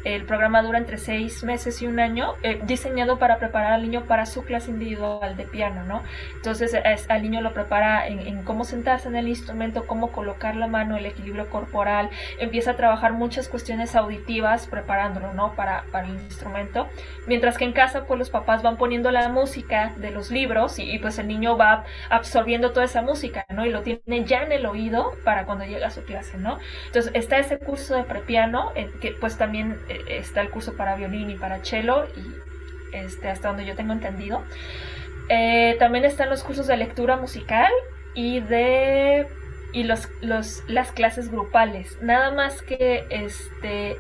el programa dura entre seis meses y un año, eh, diseñado para preparar al niño para su clase individual de piano, ¿no? Entonces al niño lo prepara en, cómo sentarse en el instrumento, cómo colocar la mano, el equilibrio corporal, empieza a trabajar muchas cuestiones auditivas preparándolo, ¿no? Para, para el instrumento. Mientras que en casa, pues los papás van poniendo la música de los libros y, pues el niño va absorbiendo toda esa música, ¿no? Y lo tiene ya en el oído para cuando llega a su clase, ¿no? Entonces está ese curso de prepiano, que pues también eh, está el curso para violín y para cello, y este, hasta donde yo tengo entendido. Eh, también están los cursos de lectura musical y de y los, los, las clases grupales. Nada más que este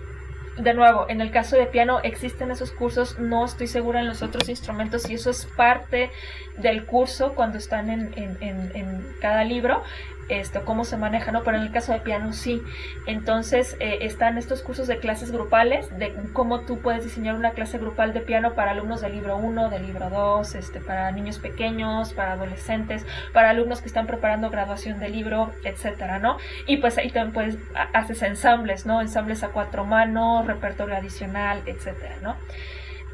de nuevo, en el caso de piano existen esos cursos, no estoy segura en los otros instrumentos y eso es parte del curso cuando están en, en, en cada libro, esto, cómo se maneja, ¿no? Pero en el caso de piano sí. Entonces eh, están estos cursos de clases grupales, de cómo tú puedes diseñar una clase grupal de piano para alumnos del libro 1, del libro 2, este, para niños pequeños, para adolescentes, para alumnos que están preparando graduación de libro, etcétera, ¿no? Y pues ahí también puedes, haces ensambles, ¿no? Ensambles a cuatro manos, repertorio adicional, etcétera, ¿no?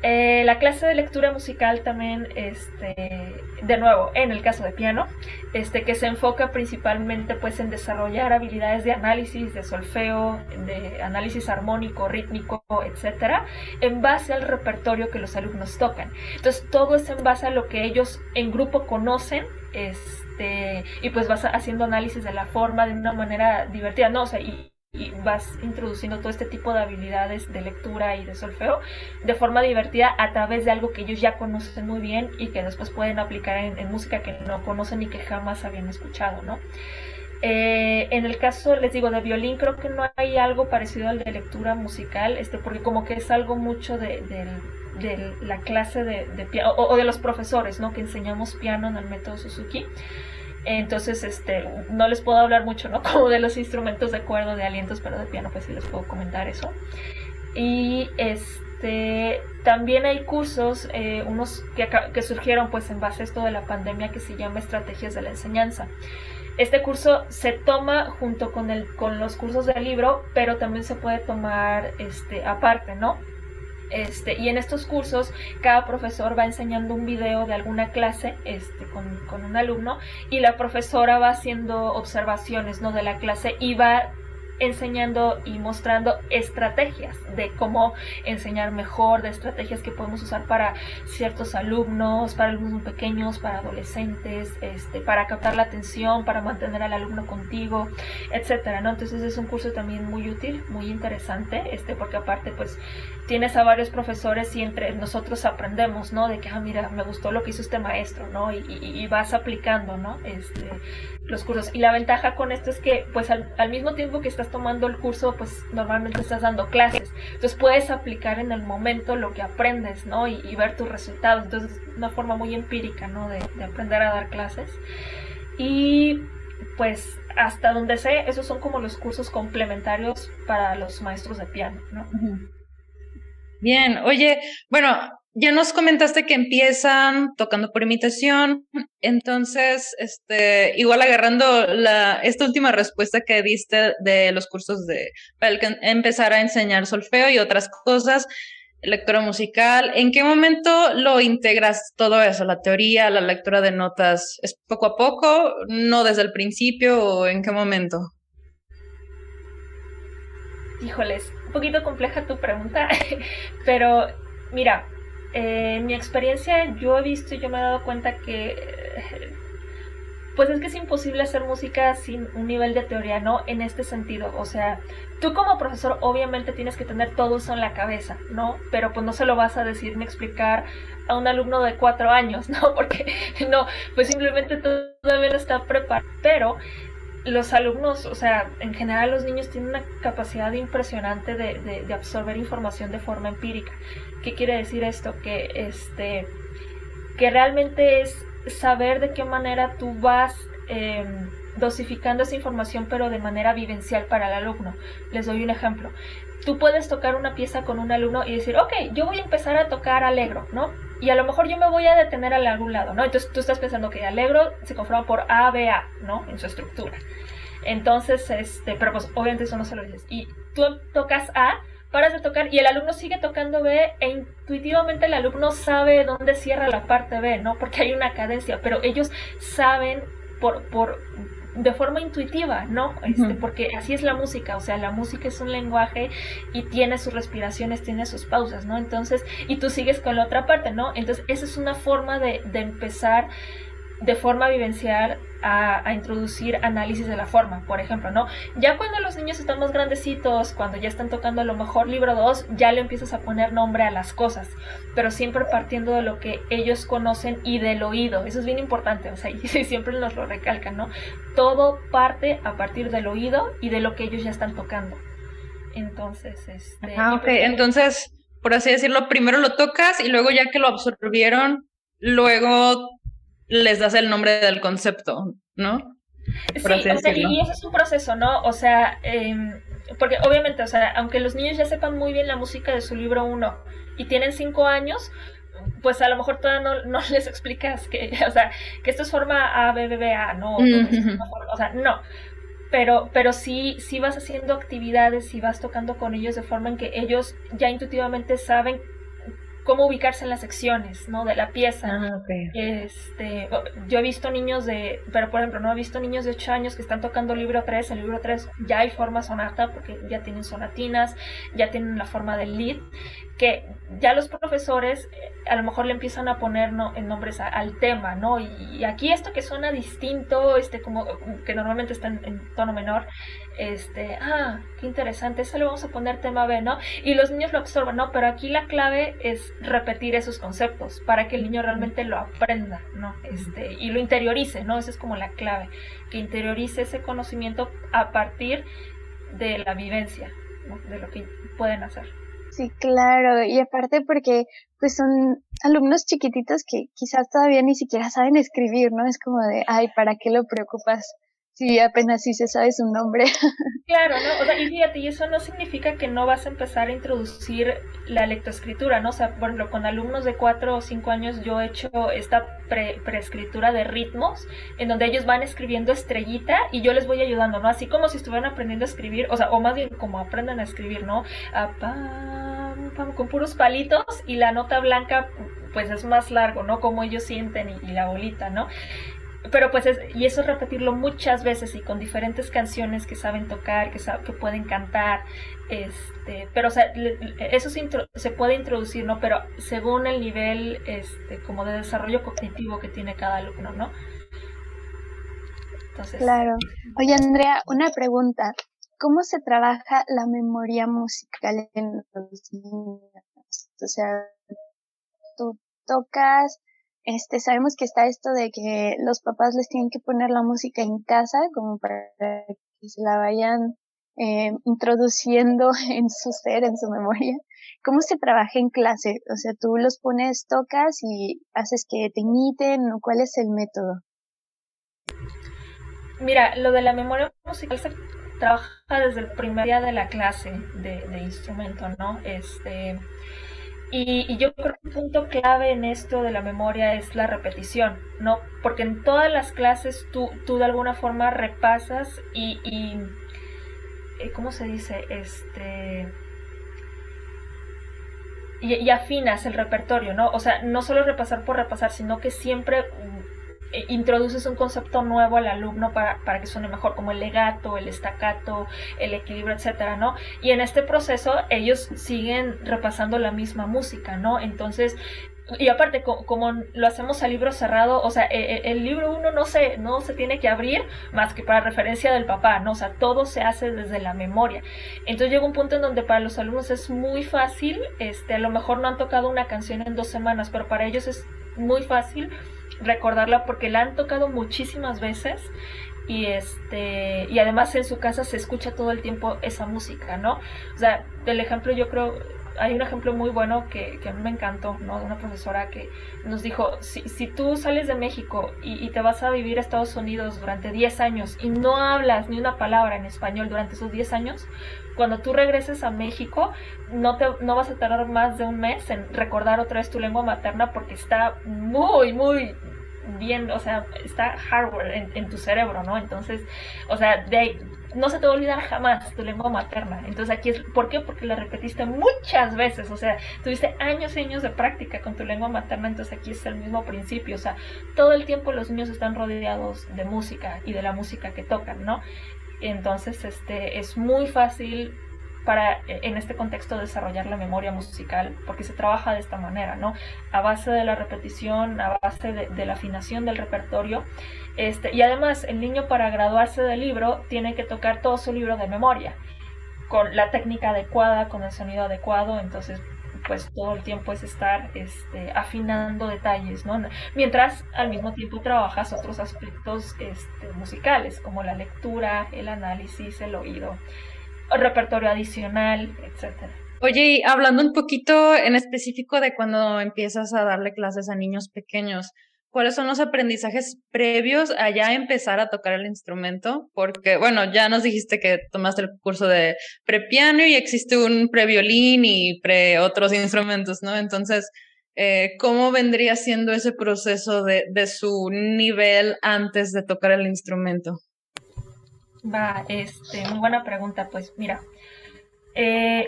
Eh, la clase de lectura musical también, este, de nuevo, en el caso de piano, este, que se enfoca principalmente pues, en desarrollar habilidades de análisis, de solfeo, de análisis armónico, rítmico, etcétera, en base al repertorio que los alumnos tocan. Entonces, todo es en base a lo que ellos en grupo conocen este, y pues vas haciendo análisis de la forma de una manera divertida, ¿no? O sea, y, y vas introduciendo todo este tipo de habilidades de lectura y de solfeo de forma divertida a través de algo que ellos ya conocen muy bien y que después pueden aplicar en, música que no conocen y que jamás habían escuchado, ¿no? Eh, en el caso, les digo, de violín, creo que no hay algo parecido al de lectura musical, este, porque como que es algo mucho de, la clase de, piano, o, o, de los profesores, ¿no? Que enseñamos piano en el método Suzuki. Entonces, este, no les puedo hablar mucho, ¿no? Como de los instrumentos de cuerda, de alientos, pero de piano, pues sí les puedo comentar eso. Y este, también hay cursos, eh, unos que, que surgieron pues en base a esto de la pandemia que se llama Estrategias de la Enseñanza. Este curso se toma junto con, el, con los cursos del libro, pero también se puede tomar este, aparte, ¿no? Este, y en estos cursos cada profesor va enseñando un video de alguna clase este, con, con, un alumno y la profesora va haciendo observaciones ¿no? de la clase y va enseñando y mostrando estrategias de cómo enseñar mejor, de estrategias que podemos usar para ciertos alumnos, para alumnos pequeños, para adolescentes, este, para captar la atención, para mantener al alumno contigo, etcétera, ¿no? Entonces es un curso también muy útil, muy interesante, este, porque aparte pues tienes a varios profesores y entre nosotros aprendemos, ¿no? De que, ah, mira, me gustó lo que hizo este maestro, ¿no? Y, y, vas aplicando, ¿no? Este, los cursos. Y la ventaja con esto es que, pues al, al mismo tiempo que estás tomando el curso, pues normalmente estás dando clases. Entonces puedes aplicar en el momento lo que aprendes, ¿no? Y, ver tus resultados. Entonces es una forma muy empírica, ¿no? De, aprender a dar clases. Y pues hasta donde sé, esos son como los cursos complementarios para los maestros de piano, ¿no? Bien, oye, bueno, ya nos comentaste que empiezan tocando por imitación, entonces, este, igual agarrando la, esta última respuesta que diste de los cursos de, para empezar a enseñar solfeo y otras cosas, lectura musical, ¿en qué momento lo integras todo eso, la teoría, la lectura de notas? ¿Es poco a poco? ¿No desde el principio o en qué momento? Híjoles, un poquito compleja tu pregunta, pero mira, eh, mi experiencia yo he visto y yo me he dado cuenta que pues es que es imposible hacer música sin un nivel de teoría, ¿no? En este sentido, o sea, tú como profesor obviamente tienes que tener todo eso en la cabeza, ¿no? Pero pues no se lo vas a decir ni explicar a un alumno de cuatro años, ¿no? Porque no, pues simplemente todavía no está preparado. Pero los alumnos, o sea, en general los niños tienen una capacidad impresionante de, de absorber información de forma empírica. ¿Qué quiere decir esto? Que este que realmente es saber de qué manera tú vas em, dosificando esa información, pero de manera vivencial para el alumno. Les doy un ejemplo. Tú puedes tocar una pieza con un alumno y decir, ok, yo voy a empezar a tocar alegro, ¿no? Y a lo mejor yo me voy a detener a algún lado, ¿no? Entonces tú estás pensando que alegro se conforma por A, B, A, ¿no? En su estructura. Entonces, este, pero pues obviamente eso no se lo dices. Y tú tocas A, paras de tocar y el alumno sigue tocando B e intuitivamente el alumno sabe dónde cierra la parte B, ¿no? Porque hay una cadencia, pero ellos saben por, por de forma intuitiva, ¿no? Este, porque así es la música, o sea, la música es un lenguaje y tiene sus respiraciones, tiene sus pausas, ¿no? Entonces, y tú sigues con la otra parte, ¿no? Entonces, esa es una forma de, de empezar de forma vivencial a, introducir análisis de la forma, por ejemplo, ¿no? Ya cuando los niños están más grandecitos, cuando ya están tocando a lo mejor libro 2, ya le empiezas a poner nombre a las cosas, pero siempre partiendo de lo que ellos conocen y del oído, eso es bien importante, o sea, y siempre nos lo recalcan, ¿no? Todo parte a partir del oído y de lo que ellos ya están tocando. Entonces, este... Ah, ok, entonces, por así decirlo, primero lo tocas y luego ya que lo absorbieron, luego les das el nombre del concepto, ¿no? sí, y eso es un proceso, ¿no? O sea, em, porque obviamente, o sea, aunque los niños ya sepan muy bien la música de su libro 1 y tienen 5 años, pues a lo mejor todavía no, no, les explicas que, o sea, que esto es forma A, B, B, B, A, no, o sea, no. Pero, pero sí, sí vas haciendo actividades y vas tocando con ellos de forma en que ellos ya intuitivamente saben cómo ubicarse en las secciones, ¿no? De la pieza. Ah, este, yo he visto niños de, pero por ejemplo, no he visto niños de 8 años que están tocando libro 3, en libro 3 ya hay forma sonata porque ya tienen sonatinas, ya tienen la forma del lead, que ya los profesores eh, a lo mejor le empiezan a poner no, en nombres al tema, ¿no? Y, aquí esto que suena distinto, este como que normalmente está en, tono menor, este, ah, qué interesante, eso le vamos a poner tema B, ¿no? Y los niños lo absorben, ¿no? Pero aquí la clave es repetir esos conceptos para que el niño realmente lo aprenda, ¿no? Este, y lo interiorice, ¿no? Esa es como la clave, que interiorice ese conocimiento a partir de la vivencia, ¿no? De lo que pueden hacer. Sí, claro, y aparte porque pues son alumnos chiquititos que quizás todavía ni siquiera saben escribir, ¿no? Es como de, ay, ¿para qué lo preocupas? Si apenas sí se sabe su nombre. Claro, ¿no? O sea, y fíjate, y eso no significa que no vas a empezar a introducir la lectoescritura, ¿no? O sea, por ejemplo, con alumnos de cuatro o cinco años yo he hecho esta pre preescritura de ritmos, en donde ellos van escribiendo estrellita y yo les voy ayudando, ¿no? Así como si estuvieran aprendiendo a escribir, o sea, o más bien como aprendan a escribir, ¿no? A con puros palitos y la nota blanca pues es más largo, ¿no? Como ellos sienten y, la bolita, ¿no? Pero pues es, y eso es repetirlo muchas veces y con diferentes canciones que saben tocar, que, que pueden cantar, este, pero o sea, eso se, se, puede introducir, ¿no? Pero según el nivel, este, como de desarrollo cognitivo que tiene cada alumno, ¿no? Entonces, claro. Oye, Andrea, una pregunta. ¿Cómo se trabaja la memoria musical en los niños? O sea, tú tocas, este, sabemos que está esto de que los papás les tienen que poner la música en casa como para que se la vayan eh, introduciendo en su ser, en su memoria. ¿Cómo se trabaja en clase? O sea, tú los pones, tocas y haces que te imiten, ¿cuál es el método? Mira, lo de la memoria musical se trabaja desde el primer día de la clase de, instrumento, ¿no? Este, Y, yo creo que un punto clave en esto de la memoria es la repetición, ¿no? Porque en todas las clases tú, tú de alguna forma repasas y, y eh, ¿cómo se dice? Este y, afinas el repertorio, ¿no? O sea, no solo repasar por repasar, sino que siempre introduces un concepto nuevo al alumno para, para, que suene mejor, como el legato, el estacato, el equilibrio, etcétera, ¿no? Y en este proceso ellos siguen repasando la misma música, ¿no? Entonces, y aparte, como, lo hacemos a libro cerrado, o sea, e, e, el, libro uno no se, no se tiene que abrir más que para referencia del papá, ¿no? O sea, todo se hace desde la memoria. Entonces llega un punto en donde para los alumnos es muy fácil, este, a lo mejor no han tocado una canción en dos semanas, pero para ellos es muy fácil recordarla porque la han tocado muchísimas veces y este y además en su casa se escucha todo el tiempo esa música, ¿no? O sea, el ejemplo yo creo hay un ejemplo muy bueno que, a mí me encantó, ¿no? De una profesora que nos dijo, si, si tú sales de México y, te vas a vivir a Estados Unidos durante 10 años y no hablas ni una palabra en español durante esos 10 años, cuando tú regreses a México no, te, no vas a tardar más de un mes en recordar otra vez tu lengua materna porque está muy, muy bien, o sea, está hardware en, tu cerebro, ¿no? Entonces, o sea, de no se te va a olvidar jamás tu lengua materna. Entonces aquí es, ¿por qué? Porque la repetiste muchas veces, o sea, tuviste años y años de práctica con tu lengua materna, entonces aquí es el mismo principio, o sea, todo el tiempo los niños están rodeados de música y de la música que tocan, ¿no? Entonces, este, es muy fácil para e, en este contexto desarrollar la memoria musical, porque se trabaja de esta manera, ¿no? A base de la repetición, a base de, la afinación del repertorio. Este, y además, el niño para graduarse del libro tiene que tocar todo su libro de memoria, con la técnica adecuada, con el sonido adecuado, entonces pues todo el tiempo es estar este, afinando detalles, ¿no? Mientras al mismo tiempo trabajas otros aspectos este, musicales, como la lectura, el análisis, el oído repertorio adicional, etcétera. Oye, y hablando un poquito en específico de cuando empiezas a darle clases a niños pequeños, ¿cuáles son los aprendizajes previos a ya empezar a tocar el instrumento? Porque, bueno, ya nos dijiste que tomaste el curso de prepiano y existe un previolín y pre otros instrumentos, ¿no? Entonces, eh, ¿cómo vendría siendo ese proceso de, su nivel antes de tocar el instrumento? Va, este, muy buena pregunta. Pues mira, eh,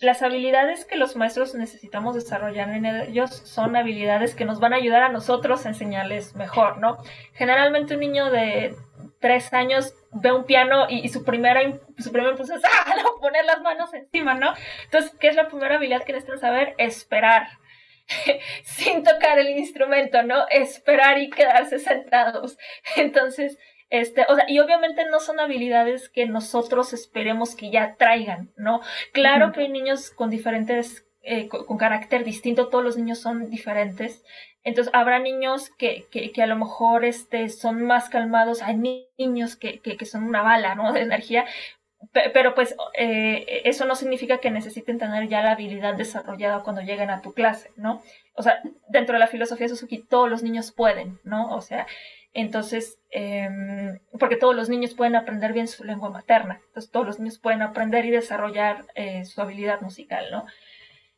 las habilidades que los maestros necesitamos desarrollar en ellos son habilidades que nos van a ayudar a nosotros a enseñarles mejor, ¿no? Generalmente un niño de tres años ve un piano y, su primera su es ¡ah! poner las manos encima, ¿no? Entonces, ¿qué es la primera habilidad que necesitan saber? Esperar. sin tocar el instrumento, ¿no? Esperar y quedarse sentados. Entonces, este, o sea, y obviamente no son habilidades que nosotros esperemos que ya traigan, ¿no? Claro que hay niños con diferentes, eh, con, carácter distinto, todos los niños son diferentes. Entonces, habrá niños que, que, que a lo mejor este, son más calmados, hay niños que, que, que son una bala, ¿no? De energía, pero pues eh, eso no significa que necesiten tener ya la habilidad desarrollada cuando lleguen a tu clase, ¿no? O sea, dentro de la filosofía de Suzuki todos los niños pueden, ¿no? O sea, entonces, em, porque todos los niños pueden aprender bien su lengua materna, entonces todos los niños pueden aprender y desarrollar eh, su habilidad musical, ¿no?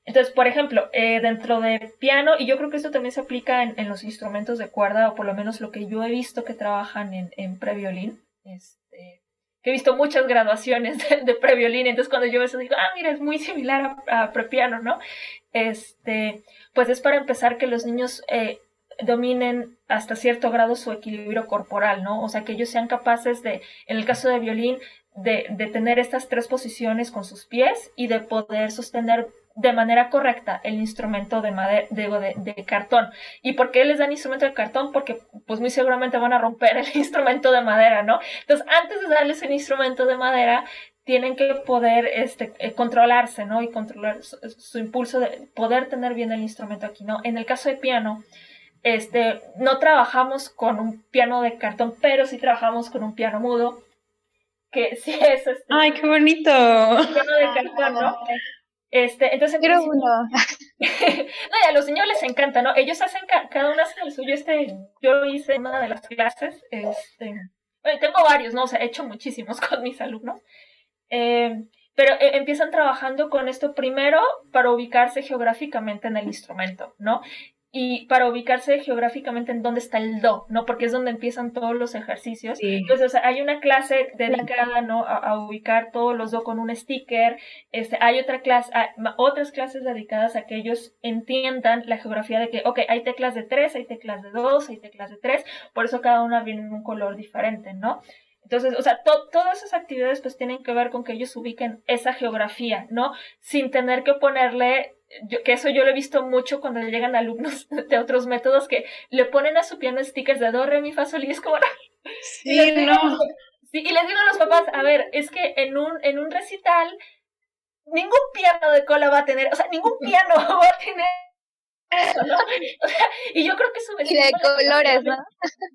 Entonces, por ejemplo, eh, dentro de piano, y yo creo que esto también se aplica en, los instrumentos de cuerda, o por lo menos lo que yo he visto que trabajan en, en previolín, este, he visto muchas graduaciones de, previolín, entonces cuando yo eso digo, ah, mira, es muy similar a, a prepiano, ¿no? Este, pues es para empezar que los niños eh, dominen hasta cierto grado su equilibrio corporal, ¿no? O sea, que ellos sean capaces de, en el caso de violín, de, tener estas tres posiciones con sus pies y de poder sostener de manera correcta el instrumento de, madera, de, de, cartón. ¿Y por qué les dan instrumento de cartón? Porque pues muy seguramente van a romper el instrumento de madera, ¿no? Entonces, antes de darles el instrumento de madera, tienen que poder este, eh, controlarse, ¿no? Y controlar su, su, impulso de poder tener bien el instrumento aquí, ¿no? En el caso de piano, este, no trabajamos con un piano de cartón, pero sí trabajamos con un piano mudo, que sí es este, ¡Ay, qué bonito! Un piano de cartón, ¿no? Este, entonces, Quiero uno. no, y a los niños les encanta, ¿no? Ellos hacen, cada uno hace el suyo, este, yo hice una de las clases, este, bueno, tengo varios, ¿no? O sea, he hecho muchísimos con mis alumnos, eh, pero eh, empiezan trabajando con esto primero para ubicarse geográficamente en el instrumento, ¿no? Y para ubicarse geográficamente en dónde está el do, ¿no? Porque es donde empiezan todos los ejercicios. Entonces, hay una clase dedicada, ¿no? A, ubicar todos los do con un sticker. Este, hay otra clase, ah, otras clases dedicadas a que ellos entiendan la geografía de que, ok, hay teclas de tres, hay teclas de dos, hay teclas de tres, por eso cada una viene en un color diferente, ¿no? Entonces, o sea, todas esas actividades pues tienen que ver con que ellos ubiquen esa geografía, ¿no? Sin tener que ponerle que eso yo lo he visto mucho cuando llegan alumnos de otros métodos que le ponen a su piano stickers de do, re, mi, fa, sol y es como... Sí, y no. sí, y les digo a los papás, a ver, es que en un, en un recital ningún piano de cola va a tener, o sea, ningún piano va a tener eso, ¿no? O sea, y yo creo que su Y de colores, ¿no?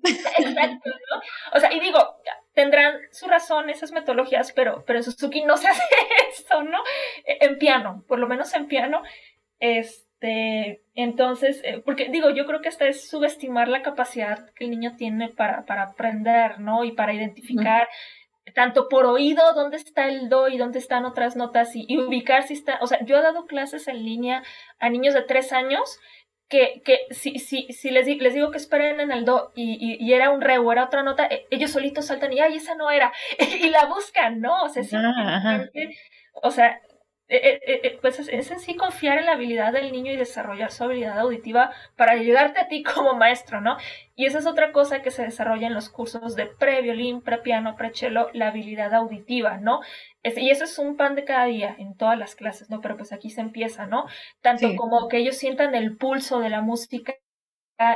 Exacto, ¿no? O sea, y digo, tendrán su razón esas metodologías, pero, pero en Suzuki no se hace eso, ¿no? En piano, por lo menos en piano, este, entonces, eh, porque digo, yo creo que hasta es subestimar la capacidad que el niño tiene para, para aprender, ¿no? Y para identificar tanto por oído dónde está el do y dónde están otras notas y, ubicar si está, o sea, yo he dado clases en línea a niños de tres años que, que si, si, si les, les digo que esperen en el do y, y, era un re o era otra nota, e, ellos solitos saltan y, ay, esa no era, y la buscan, ¿no? O sea, o sea, eh, eh, eh, pues es, en sí confiar en la habilidad del niño y desarrollar su habilidad auditiva para ayudarte a ti como maestro, ¿no? Y esa es otra cosa que se desarrolla en los cursos de pre-violín, pre-piano, pre-cello, la habilidad auditiva, ¿no? y eso es un pan de cada día en todas las clases, ¿no? Pero pues aquí se empieza, ¿no? Tanto como que ellos sientan el pulso de la música.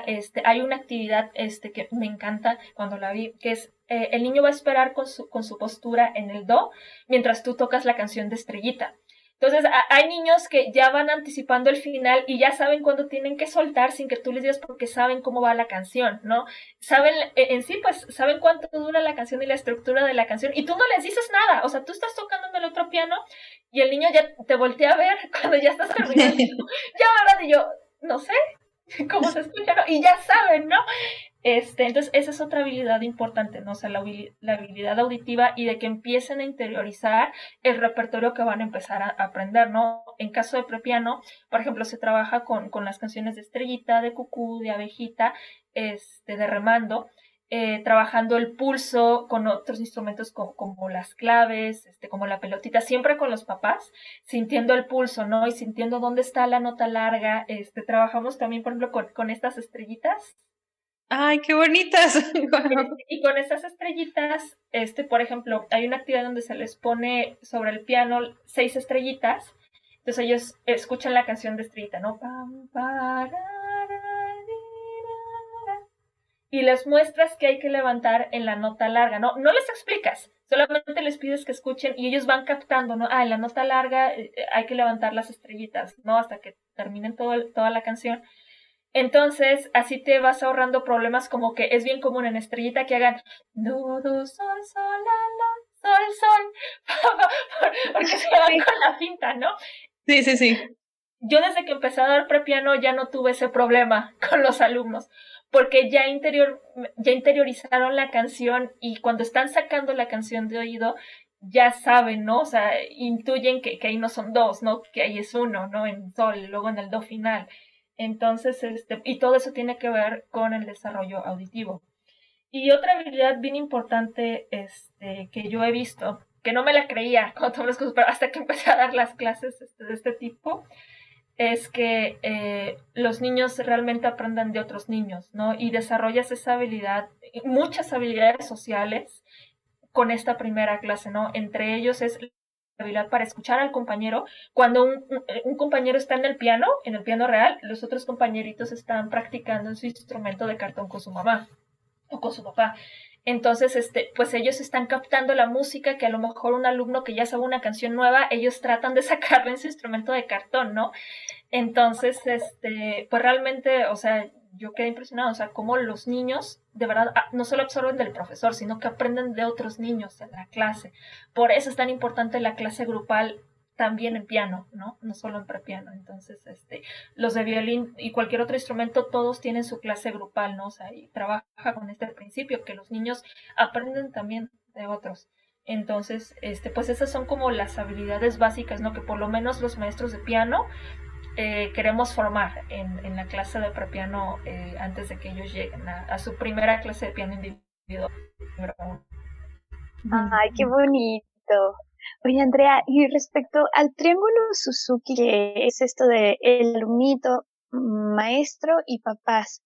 Este, hay una actividad este, que me encanta cuando la vi, que es el niño va a esperar con su, con su postura en el do mientras tú tocas la canción de estrellita. Entonces, hay niños que ya van anticipando el final y ya saben cuándo tienen que soltar sin que tú les digas porque saben cómo va la canción, ¿no? Saben, e, en sí, pues, saben cuánto dura la canción y la estructura de la canción y tú no les dices nada, o sea, tú estás tocando en el otro piano y el niño ya te voltea a ver cuando ya estás terminando. ya, ¿verdad? Y yo, no sé, cómo se escucha, ¿no? Y ya saben, ¿no? Este, entonces, esa es otra habilidad importante, ¿no? O sea, la, habilidad auditiva y de que empiecen a interiorizar el repertorio que van a empezar a aprender, ¿no? En caso de prepiano, por ejemplo, se trabaja con, con las canciones de estrellita, de cucú, de abejita, este, de remando, eh, trabajando el pulso con otros instrumentos como, como, las claves, este, como la pelotita, siempre con los papás, sintiendo el pulso, ¿no? Y sintiendo dónde está la nota larga. Este, trabajamos también, por ejemplo, con, con estas estrellitas ¡Ay, qué bonitas! y con esas estrellitas, este, por ejemplo, hay una actividad donde se les pone sobre el piano seis estrellitas. Entonces ellos escuchan la canción de estrellita, ¿no? Y les muestras que hay que levantar en la nota larga, ¿no? No les explicas, solamente les pides que escuchen y ellos van captando, ¿no? Ah, en la nota larga eh, hay que levantar las estrellitas, ¿no? Hasta que terminen todo, toda la canción. Entonces, así te vas ahorrando problemas como que es bien común en estrellita que hagan do, do, sol, sol, la, la, sol, sol, porque se van con la cinta, ¿no? Sí, sí, sí. Yo desde que empecé a dar prepiano ya no tuve ese problema con los alumnos, porque ya, interior, ya interiorizaron la canción y cuando están sacando la canción de oído, ya saben, ¿no? O sea, intuyen que, que ahí no son dos, ¿no? Que ahí es uno, ¿no? En sol, luego en el do final. Entonces, este, y todo eso tiene que ver con el desarrollo auditivo. Y otra habilidad bien importante este, que yo he visto, que no me la creía cuando las cosas, pero hasta que empecé a dar las clases este, de este tipo, es que eh, los niños realmente aprendan de otros niños, ¿no? Y desarrollas esa habilidad, muchas habilidades sociales con esta primera clase, ¿no? Entre ellos es habilidad para escuchar al compañero. Cuando un, compañero está en el piano, en el piano real, los otros compañeritos están practicando en su instrumento de cartón con su mamá o con su papá. Entonces, este, pues ellos están captando la música que a lo mejor un alumno que ya sabe una canción nueva, ellos tratan de sacarla en su instrumento de cartón, ¿no? Entonces, este, pues realmente, o sea, yo quedé impresionado, o sea, cómo los niños de verdad ah, no solo absorben del profesor, sino que aprenden de otros niños en la clase. Por eso es tan importante la clase grupal también en piano, ¿no? No solo en prepiano. Entonces, este, los de violín y cualquier otro instrumento, todos tienen su clase grupal, ¿no? O sea, y trabaja con este principio, que los niños aprenden también de otros. Entonces, este, pues esas son como las habilidades básicas, ¿no? Que por lo menos los maestros de piano eh, queremos formar en, en, la clase de prepiano eh, antes de que ellos lleguen a, su primera clase de piano individual. Ay, qué bonito. Oye, Andrea, y respecto al triángulo Suzuki, que es esto de el alumnito, maestro y papás,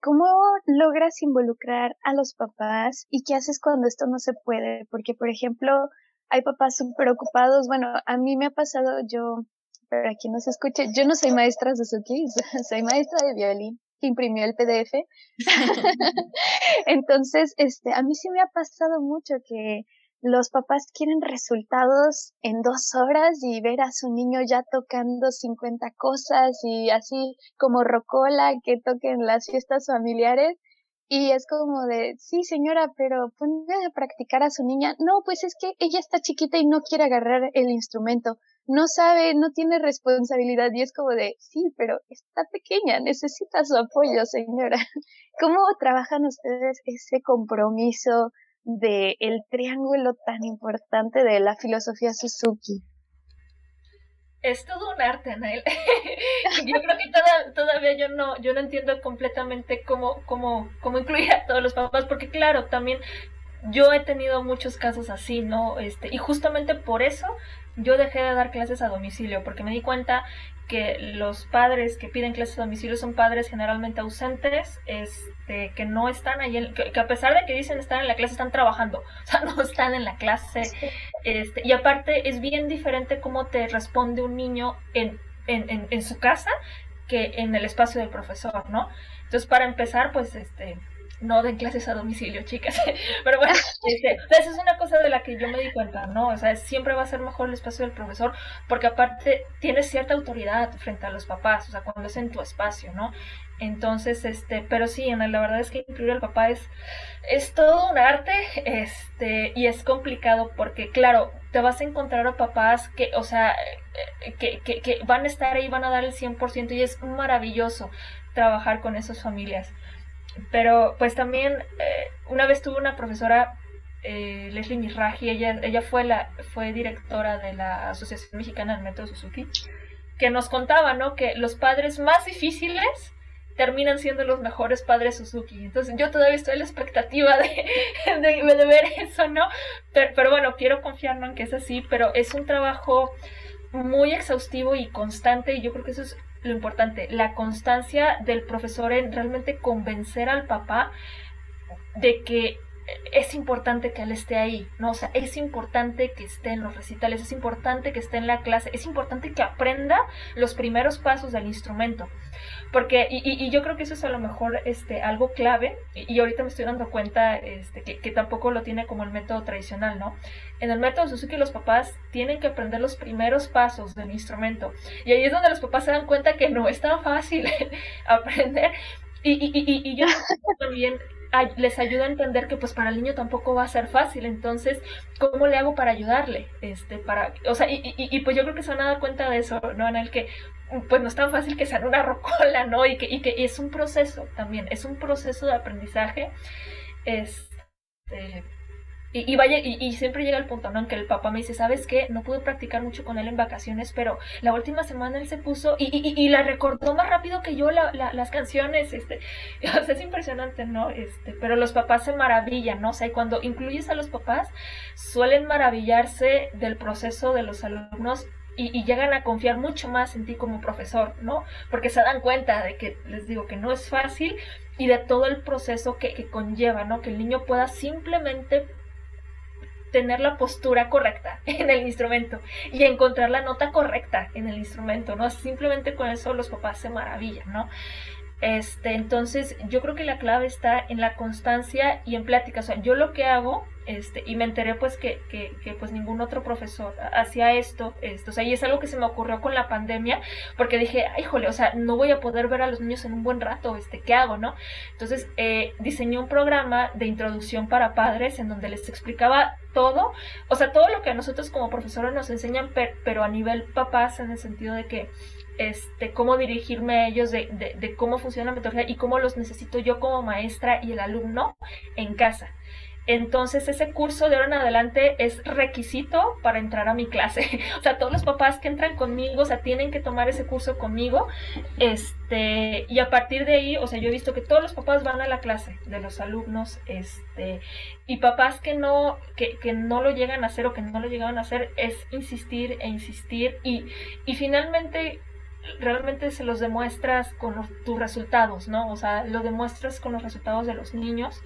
¿cómo logras involucrar a los papás y qué haces cuando esto no se puede? Porque, por ejemplo, hay papás súper ocupados. Bueno, a mí me ha pasado, yo para quien no se escuche, yo no soy maestra Suzuki, soy maestra de violín que imprimió el PDF. Entonces, este, a mí sí me ha pasado mucho que los papás quieren resultados en dos horas y ver a su niño ya tocando 50 cosas y así como rocola que toquen las fiestas familiares. Y es como de, sí señora, pero ponga a practicar a su niña. No, pues es que ella está chiquita y no quiere agarrar el instrumento no sabe, no tiene responsabilidad y es como de, sí, pero está pequeña, necesita su apoyo, señora. ¿Cómo trabajan ustedes ese compromiso de el triángulo tan importante de la filosofía Suzuki? Es todo un arte, Nael. yo creo que todavía yo no, yo no entiendo completamente cómo, cómo, cómo incluir a todos los papás, porque claro, también yo he tenido muchos casos así, ¿no? Este, y justamente por eso yo dejé de dar clases a domicilio, porque me di cuenta que los padres que piden clases a domicilio son padres generalmente ausentes, este, que no están ahí, que, a pesar de que dicen estar en la clase, están trabajando, o sea, no están en la clase. Este, y aparte es bien diferente cómo te responde un niño en, en, en, en su casa que en el espacio del profesor, ¿no? Entonces, para empezar, pues, este, no den clases a domicilio, chicas. Pero bueno, este, esa es una cosa de la que yo me di cuenta, ¿no? O sea, siempre va a ser mejor el espacio del profesor, porque aparte tienes cierta autoridad frente a los papás, o sea, cuando es en tu espacio, ¿no? Entonces, este, pero sí, la verdad es que incluir al papá es, es todo un arte, este, y es complicado porque, claro, te vas a encontrar a papás que, o sea, que, que, que van a estar ahí, van a dar el 100% y es maravilloso trabajar con esas familias. Pero pues también eh, una vez tuve una profesora, eh, Leslie Miraji, ella, ella fue, la, fue directora de la Asociación Mexicana del Método Suzuki, que nos contaba, ¿no? Que los padres más difíciles terminan siendo los mejores padres Suzuki. Entonces yo todavía estoy en la expectativa de, de, ver eso, ¿no? Pero, bueno, quiero confiar en que es así, pero es un trabajo muy exhaustivo y constante y yo creo que eso es lo importante, la constancia del profesor en realmente convencer al papá de que es importante que él esté ahí, ¿no? O sea, es importante que esté en los recitales, es importante que esté en la clase, es importante que aprenda los primeros pasos del instrumento. Porque, y, yo creo que eso es a lo mejor este, algo clave, y, ahorita me estoy dando cuenta este, que, que, tampoco lo tiene como el método tradicional, ¿no? En el método Suzuki los papás tienen que aprender los primeros pasos del instrumento. Y ahí es donde los papás se dan cuenta que no es tan fácil aprender. Y, y, y, y yo también les ayuda a entender que pues para el niño tampoco va a ser fácil, entonces, ¿cómo le hago para ayudarle? Este, para, o sea, y, y, y pues yo creo que se van a dar cuenta de eso, ¿no? En el que pues no es tan fácil que sea una rocola, ¿no? Y que, y que es un proceso también, es un proceso de aprendizaje. Este, y, vaya, y, siempre llega el punto, ¿no? En que el papá me dice, ¿sabes qué? No pude practicar mucho con él en vacaciones, pero la última semana él se puso y, y, la recordó más rápido que yo las canciones, este. O sea, es impresionante, ¿no? Este, pero los papás se maravillan, ¿no? O sea, y cuando incluyes a los papás, suelen maravillarse del proceso de los alumnos y, llegan a confiar mucho más en ti como profesor, ¿no? Porque se dan cuenta de que, les digo, que no es fácil y de todo el proceso que, que conlleva, ¿no? Que el niño pueda simplemente tener la postura correcta en el instrumento y encontrar la nota correcta en el instrumento, ¿no? Simplemente con eso los papás se maravillan, ¿no? Este, entonces, yo creo que la clave está en la constancia y en plática. O sea, yo lo que hago, este, y me enteré pues que, que, que pues ningún otro profesor hacía esto, esto, o sea, y es algo que se me ocurrió con la pandemia, porque dije, ay, jole, o sea, no voy a poder ver a los niños en un buen rato, este, ¿qué hago, no? Entonces, eh, diseñé un programa de introducción para padres en donde les explicaba todo, o sea, todo lo que a nosotros como profesores nos enseñan, pero a nivel papás, en el sentido de que este, cómo dirigirme a ellos, de, cómo funciona la metodología y cómo los necesito yo como maestra y el alumno en casa. entonces ese curso de ahora en adelante es requisito para entrar a mi clase. o sea, todos los papás que entran conmigo, o sea, tienen que tomar ese curso conmigo. Este, y a partir de ahí, o sea, yo he visto que todos los papás van a la clase de los alumnos, este, y papás que no, que, que no lo llegan a hacer o que no lo llegaron a hacer, es insistir e insistir. Y, y finalmente realmente se los demuestras con tus resultados, ¿no? O sea, lo demuestras con los resultados de los niños.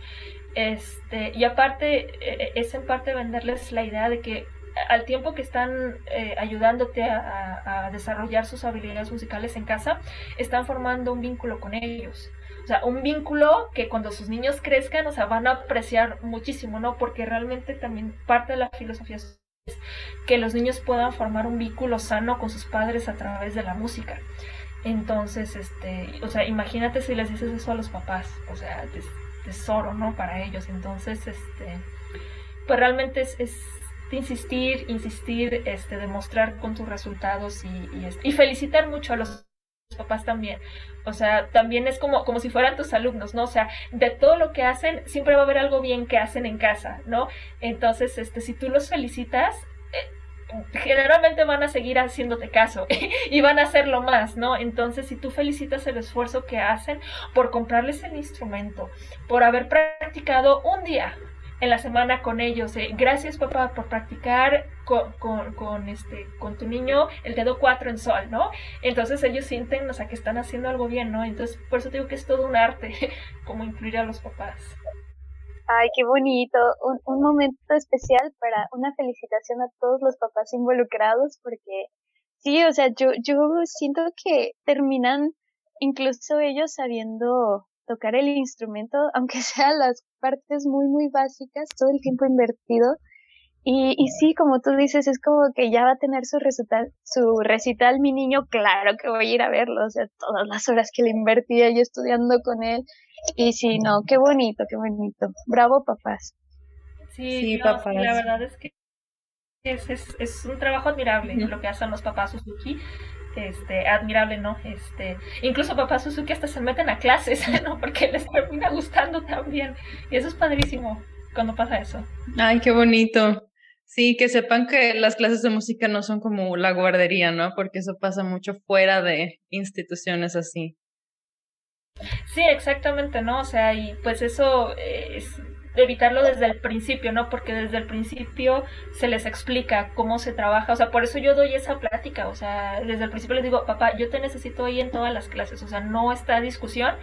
Este, y aparte, e, e, es en parte venderles la idea de que al tiempo que están eh, ayudándote a, desarrollar sus habilidades musicales en casa, están formando un vínculo con ellos. O sea, un vínculo que cuando sus niños crezcan, o sea, van a apreciar muchísimo, ¿no? Porque realmente también parte de la filosofía que los niños puedan formar un vínculo sano con sus padres a través de la música. Entonces, este, o sea, imagínate si les dices eso a los papás, o sea, tesoro, ¿no? Para ellos. Entonces, este, pues realmente es, insistir, insistir, este, demostrar con tus resultados y, y, y felicitar mucho a los papás también. O sea, también es como, como si fueran tus alumnos, ¿no? O sea, de todo lo que hacen, siempre va a haber algo bien que hacen en casa, ¿no? Entonces, este, si tú los felicitas, eh, generalmente van a seguir haciéndote caso y van a hacerlo más, ¿no? Entonces, si tú felicitas el esfuerzo que hacen por comprarles el instrumento, por haber practicado un día, en la semana con ellos. Eh, gracias papá por practicar con, con, este, con tu niño el dedo 4 en sol, ¿no? Entonces ellos sienten, o sea, que están haciendo algo bien, ¿no? Entonces por eso digo que es todo un arte, como incluir a los papás. Ay, qué bonito. Un, un momento especial para una felicitación a todos los papás involucrados, porque sí, o sea, yo, yo siento que terminan incluso ellos sabiendo tocar el instrumento, aunque sean las partes muy, muy básicas, todo el tiempo invertido. Y, y sí, como tú dices, es como que ya va a tener su recital, su recital mi niño, claro que voy a ir a verlo, o sea, todas las horas que le invertí ahí estudiando con él. Y sí, no, qué bonito, qué bonito. Bravo, papás. Sí, sí papás. la verdad es que es, es, es un trabajo admirable lo que hacen los papás Suzuki este, admirable, ¿no? Este, incluso papá Suzuki hasta se meten a clases, ¿no? Porque les termina gustando también. Y eso es padrísimo cuando pasa eso. Ay, qué bonito. Sí, que sepan que las clases de música no son como la guardería, ¿no? Porque eso pasa mucho fuera de instituciones así. Sí, exactamente, ¿no? O sea, y pues eso es evitarlo desde el principio, ¿no? Porque desde el principio se les explica cómo se trabaja, o sea, por eso yo doy esa plática, o sea, desde el principio les digo, papá, yo te necesito ahí en todas las clases, o sea, no está discusión,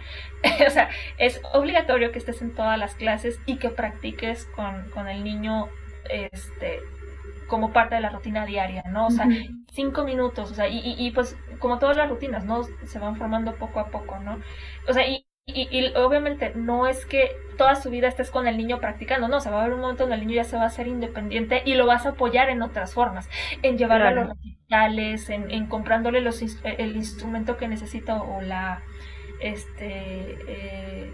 o sea, es obligatorio que estés en todas las clases y que practiques con, con el niño, este, como parte de la rutina diaria, ¿no? O sea, cinco minutos, o sea, y, y, y, pues como todas las rutinas, ¿no? Se van formando poco a poco, ¿no? O sea, y, y, obviamente no es que toda su vida estés con el niño practicando, no, o sea, va a haber un momento donde el niño ya se va a hacer independiente y lo vas a apoyar en otras formas, en llevarlo a los recitales, en, en comprándole los, el instrumento que necesita o la, este, eh,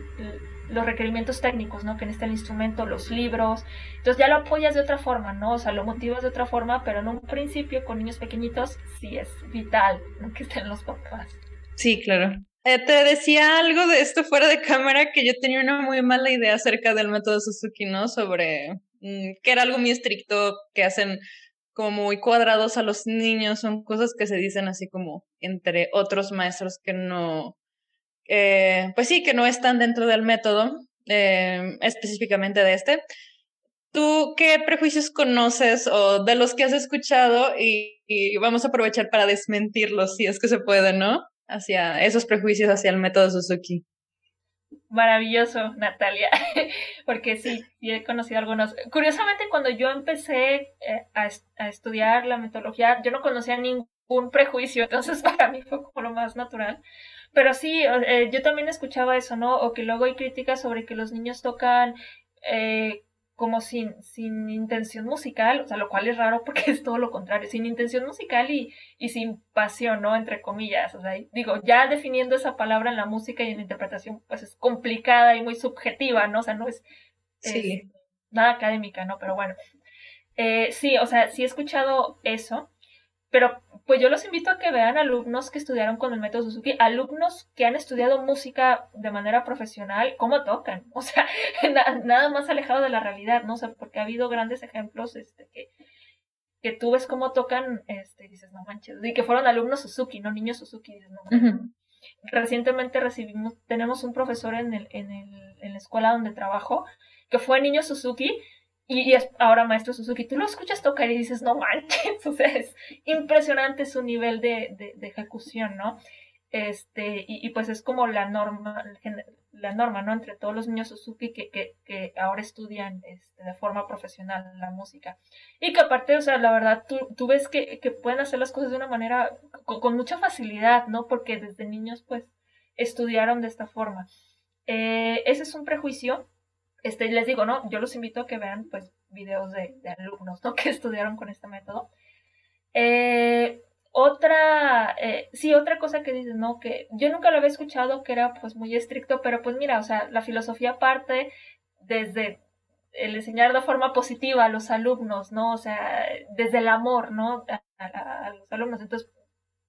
los requerimientos técnicos, ¿no? Que necesita el instrumento, los libros. Entonces ya lo apoyas de otra forma, ¿no? O sea, lo motivas de otra forma, pero en un principio con niños pequeñitos sí es vital que estén los papás. Sí, claro. Eh, te decía algo de esto fuera de cámara que yo tenía una muy mala idea acerca del método Suzuki, ¿no? Sobre mm, que era algo muy estricto, que hacen como muy cuadrados a los niños, son cosas que se dicen así como entre otros maestros que no, eh, pues sí, que no están dentro del método, eh, específicamente de este. ¿Tú qué prejuicios conoces o de los que has escuchado y, y vamos a aprovechar para desmentirlos si es que se puede, ¿no? Hacia esos prejuicios hacia el método Suzuki. Maravilloso, Natalia, porque sí, he conocido algunos. Curiosamente, cuando yo empecé eh, a, a, estudiar la metodología, yo no conocía ningún prejuicio, entonces para mí fue como lo más natural. Pero sí, eh, yo también escuchaba eso, ¿no? O que luego hay críticas sobre que los niños tocan eh, como sin, sin intención musical, o sea, lo cual es raro porque es todo lo contrario, sin intención musical y, y sin pasión, ¿no? Entre comillas, o sea, digo, ya definiendo esa palabra en la música y en la interpretación, pues es complicada y muy subjetiva, ¿no? O sea, no es, nada académica, ¿no? Pero bueno, eh, sí, o sea, sí he escuchado eso, pero pues yo los invito a que vean alumnos que estudiaron con el método Suzuki, alumnos que han estudiado música de manera profesional, cómo tocan, o sea, nada más alejado de la realidad, ¿no? O sea, porque ha habido grandes ejemplos este, que, que tú ves cómo tocan, este, y dices, no manches, y que fueron alumnos Suzuki, no niños Suzuki, dices, no Recientemente recibimos, tenemos un profesor en, el, en, el, en la escuela donde trabajo, que fue niño Suzuki, y, es ahora maestro Suzuki, tú lo escuchas tocar y dices, no manches, o sea, es impresionante su nivel de, de, ejecución, ¿no? Este, y, y, pues es como la norma, la norma, ¿no? Entre todos los niños Suzuki que, que, que ahora estudian este, de forma profesional la música. Y que aparte, o sea, la verdad, tú, tú ves que, que pueden hacer las cosas de una manera, con, mucha facilidad, ¿no? Porque desde niños, pues, estudiaron de esta forma. Eh, ese es un prejuicio este, les digo, ¿no? Yo los invito a que vean, pues, videos de, alumnos, ¿no? Que estudiaron con este método. Eh, otra, eh, sí, otra cosa que dices, ¿no? Que yo nunca lo había escuchado, que era, pues, muy estricto, pero, pues, mira, o sea, la filosofía parte desde el enseñar de forma positiva a los alumnos, ¿no? O sea, desde el amor, ¿no? A, los alumnos. Entonces,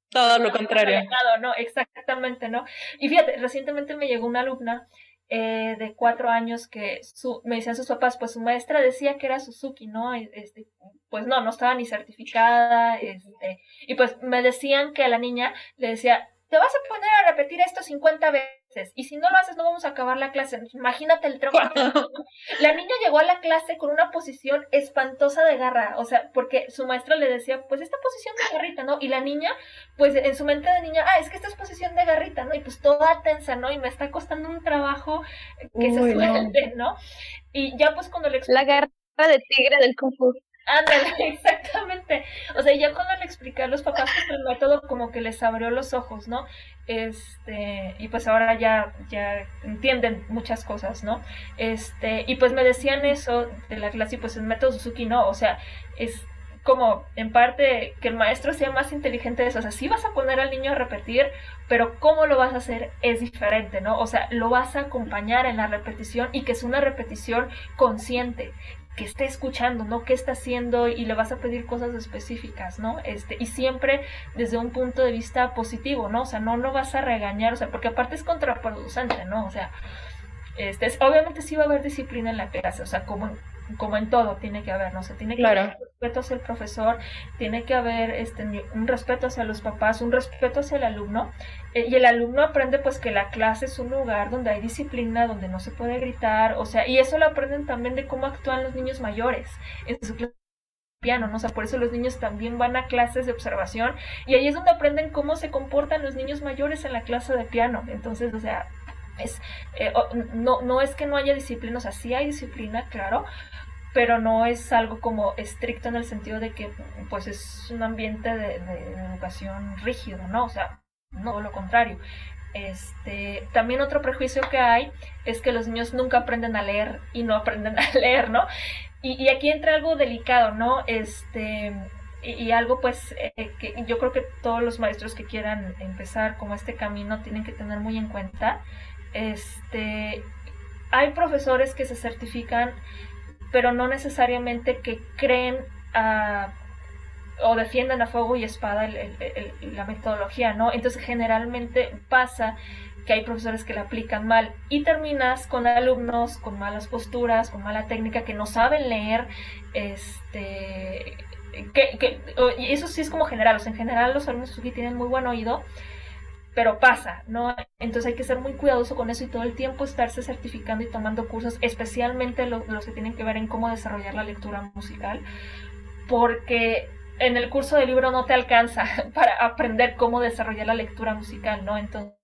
todo lo contrario. No, exactamente, ¿no? Y fíjate, recientemente me llegó una alumna eh, de cuatro años que su, me decían sus papás, pues su maestra decía que era Suzuki, ¿no? Este, pues no, no estaba ni certificada, este, y pues me decían que la niña le decía, te vas a poner a repetir esto 50 veces y si no lo haces no vamos a acabar la clase. Imagínate el tronco. la niña llegó a la clase con una posición espantosa de garra, o sea, porque su maestra le decía, pues esta posición de garrita, ¿no? Y la niña, pues en su mente de niña, ah, es que esta es posición de garrita, ¿no? Y pues toda tensa, ¿no? Y me está costando un trabajo que se suelte, no. Y ya pues cuando le La garra de tigre del Kung Fu. Ándale, exactamente. O sea, ya cuando le expliqué a los papás que el método como que les abrió los ojos, ¿no? Este, y pues ahora ya, ya entienden muchas cosas, ¿no? Este, y pues me decían eso de la clase, pues el método Suzuki no, o sea, es como en parte que el maestro sea más inteligente de eso. O sea, sí vas a poner al niño a repetir, pero cómo lo vas a hacer es diferente, ¿no? O sea, lo vas a acompañar en la repetición y que es una repetición consciente, que esté escuchando, ¿no? ¿Qué está haciendo? Y le vas a pedir cosas específicas, ¿no? Este, y siempre desde un punto de vista positivo, ¿no? O sea, no lo vas a regañar, o sea, porque aparte es contraproducente, ¿no? O sea, este, obviamente sí va a haber disciplina en la clase, o sea, como como en todo tiene que haber, ¿no? O tiene que haber un respeto hacia el profesor, tiene que haber este, un respeto hacia los papás, un respeto hacia el alumno, y el alumno aprende pues que la clase es un lugar donde hay disciplina, donde no se puede gritar, o sea, y eso lo aprenden también de cómo actúan los niños mayores en su clase piano, ¿no? O sea, por eso los niños también van a clases de observación y ahí es donde aprenden cómo se comportan los niños mayores en la clase de piano. Entonces, o sea, es, eh, no, no es que no haya disciplina, o sea, sí hay disciplina, claro, pero no es algo como estricto en el sentido de que pues es un ambiente de, educación rígido, ¿no? O sea, no lo contrario. Este, también otro prejuicio que hay es que los niños nunca aprenden a leer y no aprenden a leer, ¿no? Y, aquí entra algo delicado, ¿no? Este, y, algo pues eh, que yo creo que todos los maestros que quieran empezar como este camino tienen que tener muy en cuenta. Este, hay profesores que se certifican pero no necesariamente que creen ah, o defiendan a fuego y espada la metodología, ¿no? Entonces generalmente pasa que hay profesores que la aplican mal y terminas con alumnos con malas posturas, con mala técnica, que no saben leer, este, que, y eso sí es como general, en general los alumnos aquí tienen muy buen oído, pero pasa, ¿no? Entonces hay que ser muy cuidadoso con eso y todo el tiempo estarse certificando y tomando cursos, especialmente los, que tienen que ver en cómo desarrollar la lectura musical, porque en el curso de libro no te alcanza para aprender cómo desarrollar la lectura musical, ¿no? Entonces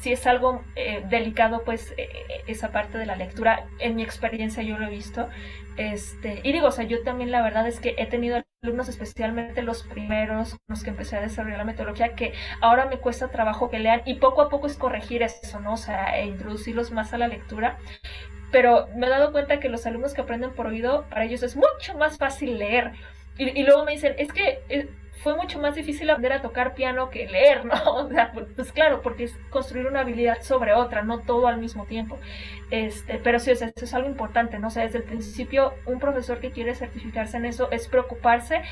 si es algo eh, delicado, pues eh, eh, esa parte de la lectura, en mi experiencia yo lo he visto. Este, y digo, o sea, yo también la verdad es que he tenido alumnos, especialmente los primeros, los que empecé a desarrollar la metodología, que ahora me cuesta trabajo que lean y poco a poco es corregir eso, ¿no? O sea, e introducirlos más a la lectura. Pero me he dado cuenta que los alumnos que aprenden por oído, para ellos es mucho más fácil leer. Y, y luego me dicen, es que fue mucho más difícil aprender a tocar piano que leer, ¿no? O sea, pues, pues, claro, porque es construir una habilidad sobre otra, no todo al mismo tiempo. Este, pero sí, o sea, eso es algo importante, ¿no? O sea, desde el principio, un profesor que quiere certificarse en eso es preocuparse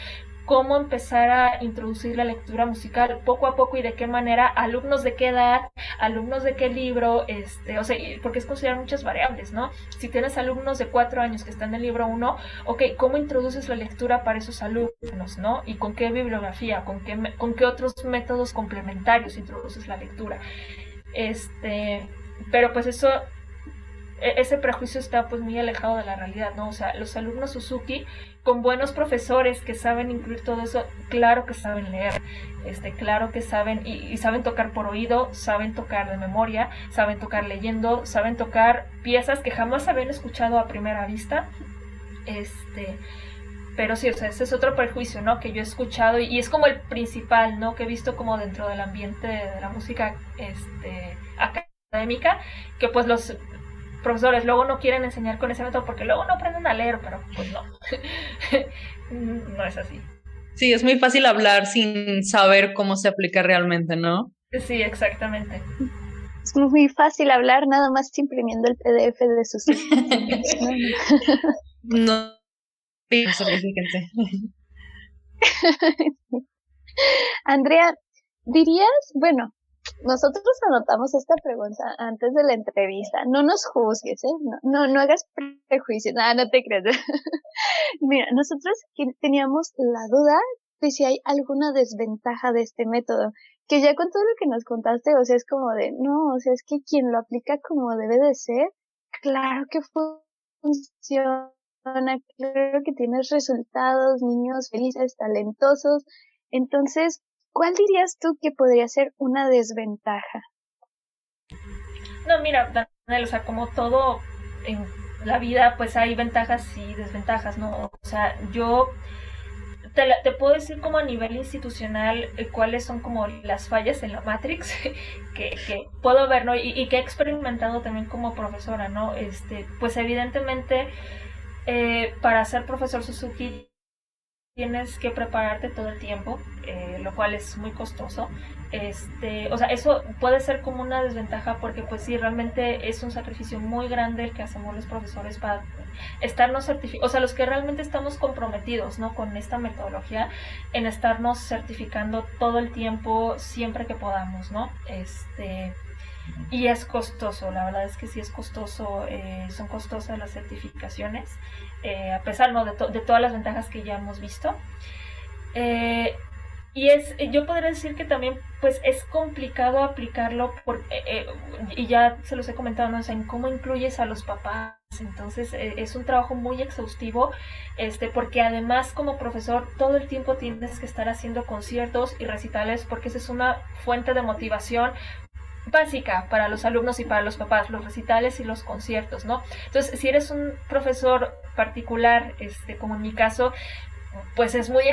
cómo empezar a introducir la lectura musical poco a poco y de qué manera, alumnos de qué edad, alumnos de qué libro, este, o sea, porque es considerar muchas variables, ¿no? Si tienes alumnos de cuatro años que están en el libro uno, ok, ¿cómo introduces la lectura para esos alumnos, ¿no? Y con qué bibliografía, con qué, con qué otros métodos complementarios introduces la lectura. Este, pero pues eso e, ese prejuicio está pues muy alejado de la realidad, ¿no? O sea, los alumnos Suzuki con buenos profesores que saben incluir todo eso, claro que saben leer, este, claro que saben y, saben tocar por oído, saben tocar de memoria, saben tocar leyendo, saben tocar piezas que jamás habían escuchado a primera vista, este, pero sí, o sea, ese es otro prejuicio, ¿no? Que yo he escuchado y, es como el principal, ¿no? Que he visto como dentro del ambiente de la música, este, académica, que pues los profesores luego no quieren enseñar con ese método porque luego no aprenden a leer, pero pues no, no es así. Sí, es muy fácil hablar sin saber cómo se aplica realmente, ¿no? Sí, exactamente. Es muy fácil hablar nada más imprimiendo el PDF de sus... no, Andrea, dirías, bueno, nosotros anotamos esta pregunta antes de la entrevista. No nos juzgues, ¿eh? No, no, hagas prejuicios. Nada, no te creas. Mira, nosotros teníamos la duda de si hay alguna desventaja de este método. Que ya con todo lo que nos contaste, o sea, es como de, no, o sea, es que quien lo aplica como debe de ser, claro que funciona, claro que tienes resultados, niños felices, talentosos. Entonces, ¿Cuál dirías tú que podría ser una desventaja? No, mira, Daniel, o sea, como todo en la vida, pues hay ventajas y desventajas, ¿no? O sea, yo te, puedo decir como a nivel institucional eh, cuáles son como las fallas en la Matrix que, puedo ver, ¿no? Y, que he experimentado también como profesora, ¿no? Este, pues evidentemente, eh, para ser profesor Suzuki tienes que prepararte todo el tiempo, eh, lo cual es muy costoso. Este, o sea, eso puede ser como una desventaja porque pues sí, realmente es un sacrificio muy grande el que hacemos los profesores para estarnos certificados, o sea, los que realmente estamos comprometidos, ¿no? Con esta metodología, en estarnos certificando todo el tiempo, siempre que podamos, ¿no? Este, y es costoso, la verdad es que sí es costoso, eh, son costosas las certificaciones, eh, a pesar ¿no? de, de, todas las ventajas que ya hemos visto. Eh, y es, yo podría decir que también pues es complicado aplicarlo por, y ya se los he comentado, ¿no? en cómo incluyes a los papás. Entonces es un trabajo muy exhaustivo, este, porque además como profesor todo el tiempo tienes que estar haciendo conciertos y recitales porque esa es una fuente de motivación básica para los alumnos y para los papás, los recitales y los conciertos, ¿no? Entonces, si eres un profesor particular, este, como en mi caso, pues es muy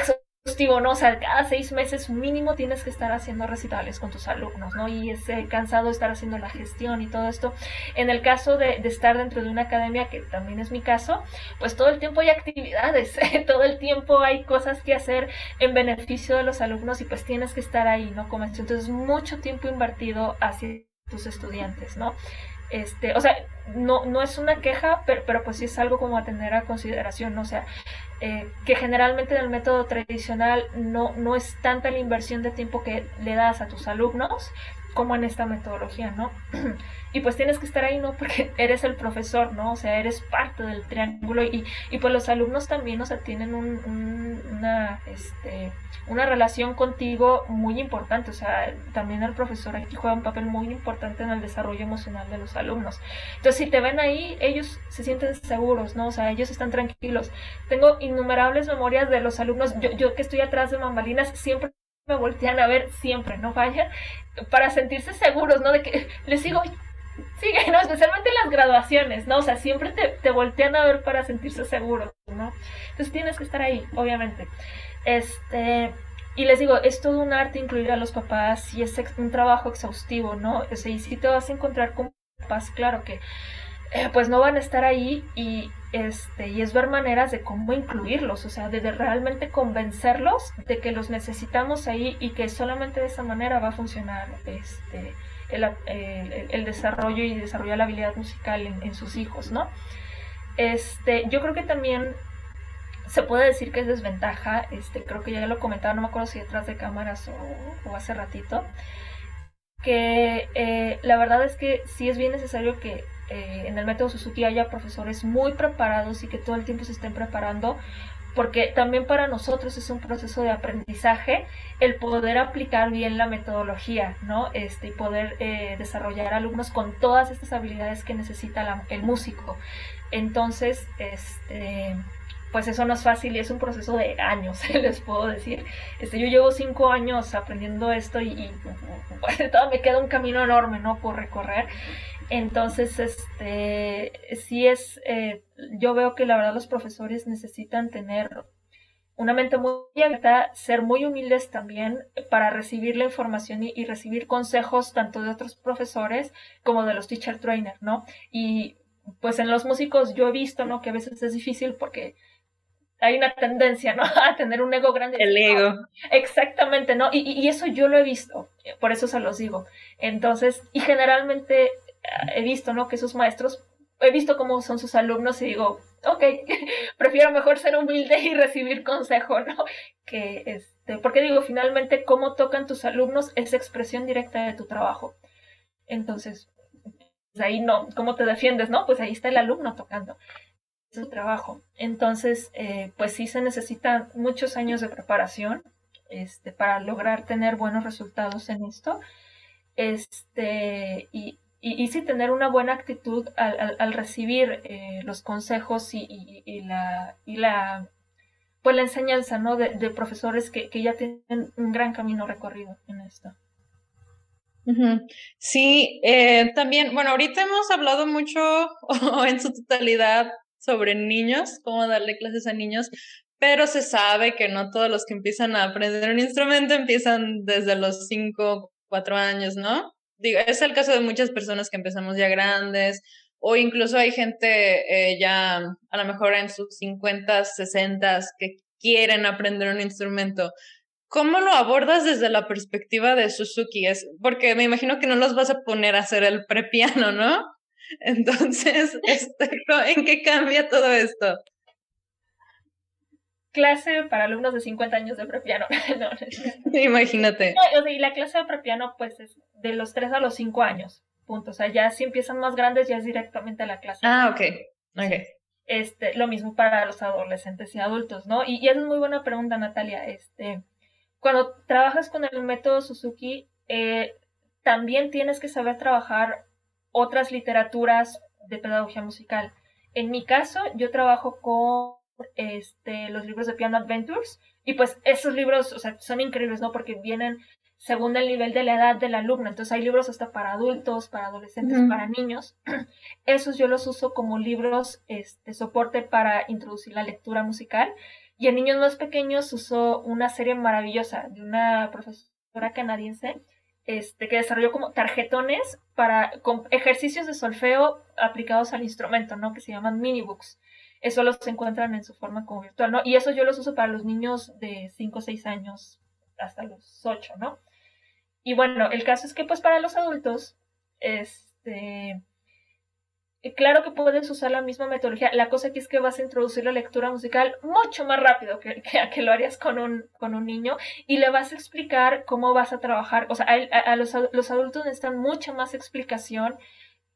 ¿no? O sea, cada seis meses mínimo tienes que estar haciendo recitales con tus alumnos, ¿no? Y es eh, cansado estar haciendo la gestión y todo esto. En el caso de, de, estar dentro de una academia, que también es mi caso, pues todo el tiempo hay actividades, todo el tiempo hay cosas que hacer en beneficio de los alumnos y pues tienes que estar ahí, ¿no? Entonces mucho tiempo invertido hacia tus estudiantes, ¿no? Este, o sea, no, no es una queja, pero, pero pues sí es algo como a tener a consideración, ¿no? O sea, eh, que generalmente en el método tradicional no, no es tanta la inversión de tiempo que le das a tus alumnos como en esta metodología, ¿no? y pues tienes que estar ahí, ¿no? Porque eres el profesor, ¿no? O sea, eres parte del triángulo y, y pues los alumnos también, o sea, tienen un, una, este, una relación contigo muy importante, o sea, también el profesor aquí juega un papel muy importante en el desarrollo emocional de los alumnos. Entonces, si te ven ahí, ellos se sienten seguros, ¿no? O sea, ellos están tranquilos. Tengo innumerables memorias de los alumnos, yo, yo que estoy atrás de mambalinas, siempre me voltean a ver, siempre, no falla, para sentirse seguros, ¿no? De que les digo, sigue, ¿no? Especialmente en las graduaciones, ¿no? O sea, siempre te, te voltean a ver para sentirse seguro, ¿no? Entonces tienes que estar ahí, obviamente. Este, y les digo, es todo un arte incluir a los papás y es un trabajo exhaustivo, ¿no? O sea, y si te vas a encontrar con papás, claro que eh, pues no van a estar ahí y este y es ver maneras de cómo incluirlos, o sea, de, realmente convencerlos de que los necesitamos ahí y que solamente de esa manera va a funcionar este el, desarrollo y desarrollar la habilidad musical en, sus hijos, ¿no? Este, yo creo que también se puede decir que es desventaja, este, creo que ya lo comentaba, no me acuerdo si detrás de cámaras o, hace ratito, que eh, la verdad es que sí es bien necesario que eh, en el método Suzuki haya profesores muy preparados y que todo el tiempo se estén preparando porque también para nosotros es un proceso de aprendizaje el poder aplicar bien la metodología, ¿no? Este, y poder eh, desarrollar alumnos con todas estas habilidades que necesita el músico. Entonces, este, pues eso no es fácil y es un proceso de años, les puedo decir. Este, yo llevo cinco años aprendiendo esto y, y todavía me queda un camino enorme, ¿no? Por recorrer. Entonces, este, sí es, eh, yo veo que la verdad los profesores necesitan tener una mente muy abierta, ser muy humildes también para recibir la información y, recibir consejos tanto de otros profesores como de los teacher trainers, ¿no? Y pues en los músicos yo he visto, ¿no? Que a veces es difícil porque hay una tendencia, ¿no? A tener un ego grande. El ego. Exactamente, ¿no? Y, y, eso yo lo he visto, por eso se los digo. Entonces, y generalmente he visto, ¿no? Que sus maestros, he visto cómo son sus alumnos y digo, ok, prefiero mejor ser humilde y recibir consejo, ¿no? Que este, porque digo, finalmente, cómo tocan tus alumnos es expresión directa de tu trabajo. Entonces, pues ahí no, ¿cómo te defiendes, no? Pues ahí está el alumno tocando su trabajo. Entonces, eh, pues sí se necesitan muchos años de preparación este, para lograr tener buenos resultados en esto. Este, y, y, sí tener una buena actitud al, recibir eh, los consejos y, la, y la, pues la enseñanza ¿no? de, profesores que, ya tienen un gran camino recorrido en esto. Sí, eh, también, bueno, ahorita hemos hablado mucho en su totalidad sobre niños, cómo darle clases a niños, pero se sabe que no todos los que empiezan a aprender un instrumento empiezan desde los 5, 4 años, ¿no? digo, es el caso de muchas personas que empezamos ya grandes, o incluso hay gente eh, ya a lo mejor en sus 50, 60 que quieren aprender un instrumento. ¿Cómo lo abordas desde la perspectiva de Suzuki? Es porque me imagino que no los vas a poner a hacer el prepiano, ¿no? Entonces, este, ¿en qué cambia todo esto? clase para alumnos de 50 años de prepiano. no, Imagínate. y la clase de prepiano, pues, es de los 3 a los 5 años. Punto. O sea, ya si empiezan más grandes, ya es directamente a la clase. Ah, ok. Ok. Este, lo mismo para los adolescentes y adultos, ¿no? Y, y es muy buena pregunta, Natalia. Este, cuando trabajas con el método Suzuki, eh, también tienes que saber trabajar otras literaturas de pedagogía musical. En mi caso, yo trabajo con este, los libros de Piano Adventures. Y pues esos libros, o sea, son increíbles, ¿no? Porque vienen según el nivel de la edad del alumno. Entonces hay libros hasta para adultos, para adolescentes, para niños. Esos yo los uso como libros este, soporte para introducir la lectura musical. Y en niños más pequeños uso una serie maravillosa de una profesora canadiense este, que desarrolló como tarjetones para con ejercicios de solfeo aplicados al instrumento, ¿no? Que se llaman mini books eso los encuentran en su forma como virtual, ¿no? Y eso yo los uso para los niños de 5 o 6 años hasta los 8, ¿no? Y bueno, el caso es que pues para los adultos, este, claro que puedes usar la misma metodología, la cosa aquí es que vas a introducir la lectura musical mucho más rápido que, que, lo harías con un, con un niño y le vas a explicar cómo vas a trabajar, o sea, a, los, los adultos necesitan mucha más explicación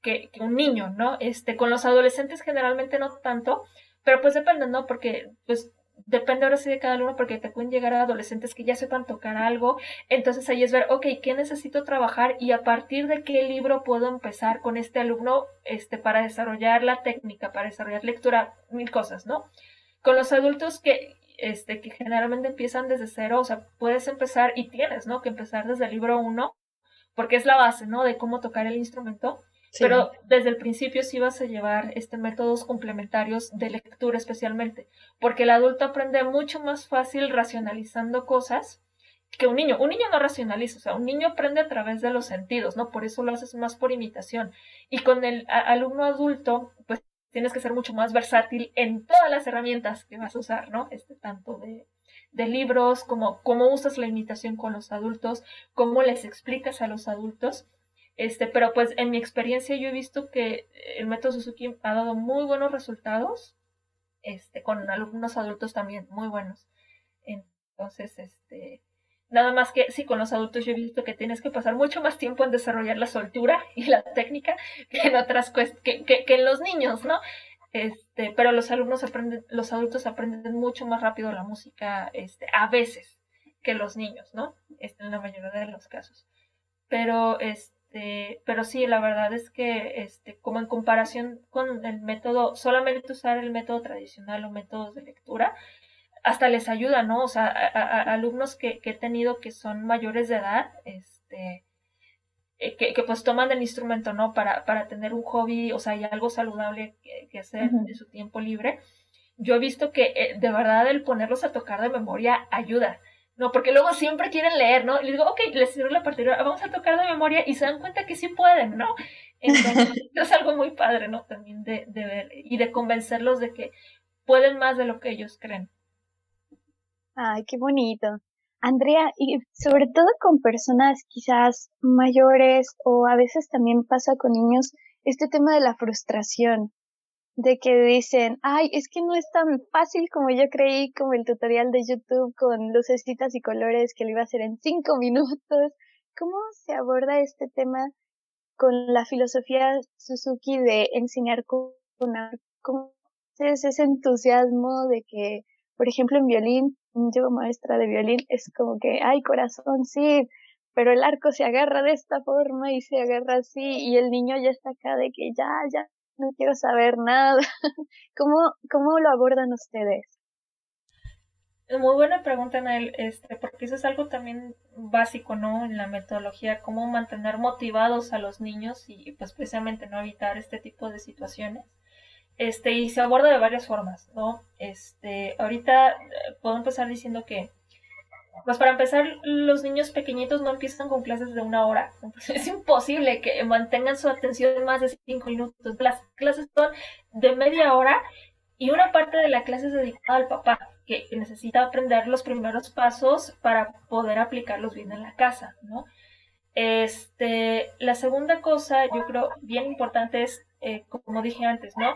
que, un niño, ¿no? Este, con los adolescentes generalmente no tanto, pero pues depende, ¿no? Porque pues depende ahora sí de cada alumno porque te pueden llegar a adolescentes que ya sepan tocar algo, entonces ahí es ver, ok, ¿qué necesito trabajar y a partir de qué libro puedo empezar con este alumno este, para desarrollar la técnica, para desarrollar lectura, mil cosas, ¿no? Con los adultos que, este, que generalmente empiezan desde cero, o sea, puedes empezar y tienes, ¿no? Que empezar desde el libro uno, porque es la base, ¿no? De cómo tocar el instrumento. Pero desde el principio sí vas a llevar este métodos complementarios de lectura especialmente, porque el adulto aprende mucho más fácil racionalizando cosas que un niño. Un niño no racionaliza, o sea, un niño aprende a través de los sentidos, ¿no? Por eso lo haces más por imitación. Y con el alumno adulto, pues tienes que ser mucho más versátil en todas las herramientas que vas a usar, ¿no? Este tanto de, de libros, como cómo usas la imitación con los adultos, cómo les explicas a los adultos este, pero pues en mi experiencia yo he visto que el método Suzuki ha dado muy buenos resultados este, con alumnos adultos también muy buenos. Entonces, este, nada más que sí, con los adultos yo he visto que tienes que pasar mucho más tiempo en desarrollar la soltura y la técnica que en otras que, que, que en los niños, ¿no? Este, pero los alumnos aprenden, los adultos aprenden mucho más rápido la música, este, a veces, que los niños, ¿no? Este, en la mayoría de los casos. Pero, este, pero sí, la verdad es que, este, como en comparación con el método, solamente usar el método tradicional o métodos de lectura, hasta les ayuda, ¿no? O sea, a, alumnos que, que, he tenido que son mayores de edad, este, eh, que, pues toman el instrumento, ¿no? Para, para tener un hobby, o sea, y algo saludable que, hacer en su tiempo libre. Yo he visto que eh, de verdad el ponerlos a tocar de memoria ayuda, ¿no? Porque luego siempre quieren leer, ¿no? Y les digo, ok, les sirve la partitura, vamos a tocar de memoria y se dan cuenta que sí pueden, ¿no? Entonces, es algo muy padre, ¿no? También de, de ver y de convencerlos de que pueden más de lo que ellos creen. Ay, qué bonito. Andrea, y sobre todo con personas quizás mayores o a veces también pasa con niños este tema de la frustración, de que dicen, ay, es que no es tan fácil como yo creí, como el tutorial de YouTube con lucecitas y colores que lo iba a hacer en cinco minutos. ¿Cómo se aborda este tema con la filosofía Suzuki de enseñar con ¿Cómo es ese entusiasmo de que, por ejemplo, en violín yo maestra de violín es como que, ay corazón, sí, pero el arco se agarra de esta forma y se agarra así y el niño ya está acá de que ya, ya, no quiero saber nada. ¿Cómo, cómo lo abordan ustedes? Muy buena pregunta, Nael, este, porque eso es algo también básico, ¿no? En la metodología, cómo mantener motivados a los niños y pues precisamente no evitar este tipo de situaciones. Este, y se aborda de varias formas, ¿no? Este, ahorita eh, puedo empezar diciendo que, pues para empezar, los niños pequeñitos no empiezan con clases de una hora. es imposible que mantengan su atención más de cinco minutos. Las clases son de media hora y una parte de la clase es dedicada al papá, que necesita aprender los primeros pasos para poder aplicarlos bien en la casa, ¿no? Este, la segunda cosa, yo creo, bien importante es, eh, como dije antes, ¿no?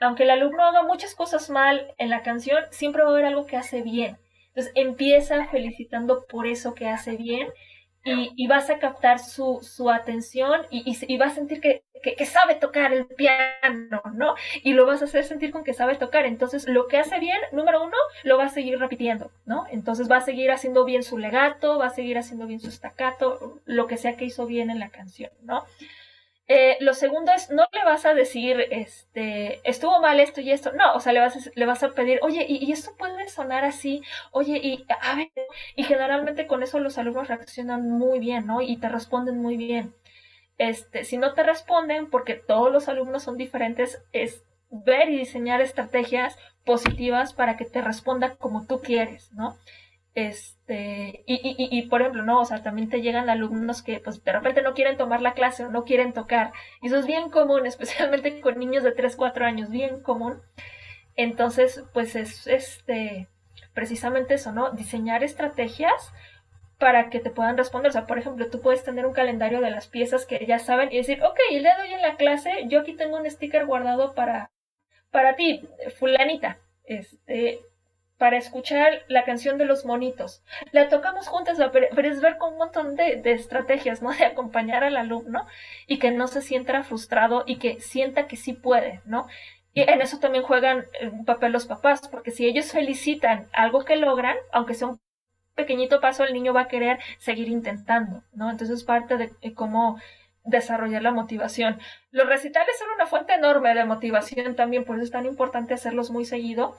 aunque el alumno haga muchas cosas mal en la canción, siempre va a haber algo que hace bien. Entonces empieza felicitando por eso que hace bien y, vas a captar su, su atención y, y, vas a sentir que, que, sabe tocar el piano, ¿no? Y lo vas a hacer sentir con que sabe tocar. Entonces lo que hace bien, número uno, lo va a seguir repitiendo, ¿no? Entonces va a seguir haciendo bien su legato, va a seguir haciendo bien su staccato, lo que sea que hizo bien en la canción, ¿no? Eh, lo segundo es, no le vas a decir, este, estuvo mal esto y esto, no, o sea, le vas a, le vas a pedir, oye, y, esto puede sonar así, oye, y a ver, y generalmente con eso los alumnos reaccionan muy bien, ¿no? Y te responden muy bien. Este, si no te responden, porque todos los alumnos son diferentes, es ver y diseñar estrategias positivas para que te responda como tú quieres, ¿no? Este, y, y, y, por ejemplo, no, o sea, también te llegan alumnos que pues de repente no quieren tomar la clase o no quieren tocar. Y eso es bien común, especialmente con niños de 3, 4 años, bien común. Entonces, pues es este precisamente eso, ¿no? Diseñar estrategias para que te puedan responder. O sea, por ejemplo, tú puedes tener un calendario de las piezas que ya saben y decir, ok, el día de hoy en la clase, yo aquí tengo un sticker guardado para, para ti, fulanita. Este, para escuchar la canción de los monitos. La tocamos juntas, pero es ver con un montón de, estrategias, ¿no? De acompañar al alumno y que no se sienta frustrado y que sienta que sí puede, ¿no? Y en eso también juegan un papel los papás, porque si ellos felicitan algo que logran, aunque sea un pequeñito paso, el niño va a querer seguir intentando, ¿no? Entonces es parte de cómo desarrollar la motivación. Los recitales son una fuente enorme de motivación también, por eso es tan importante hacerlos muy seguido,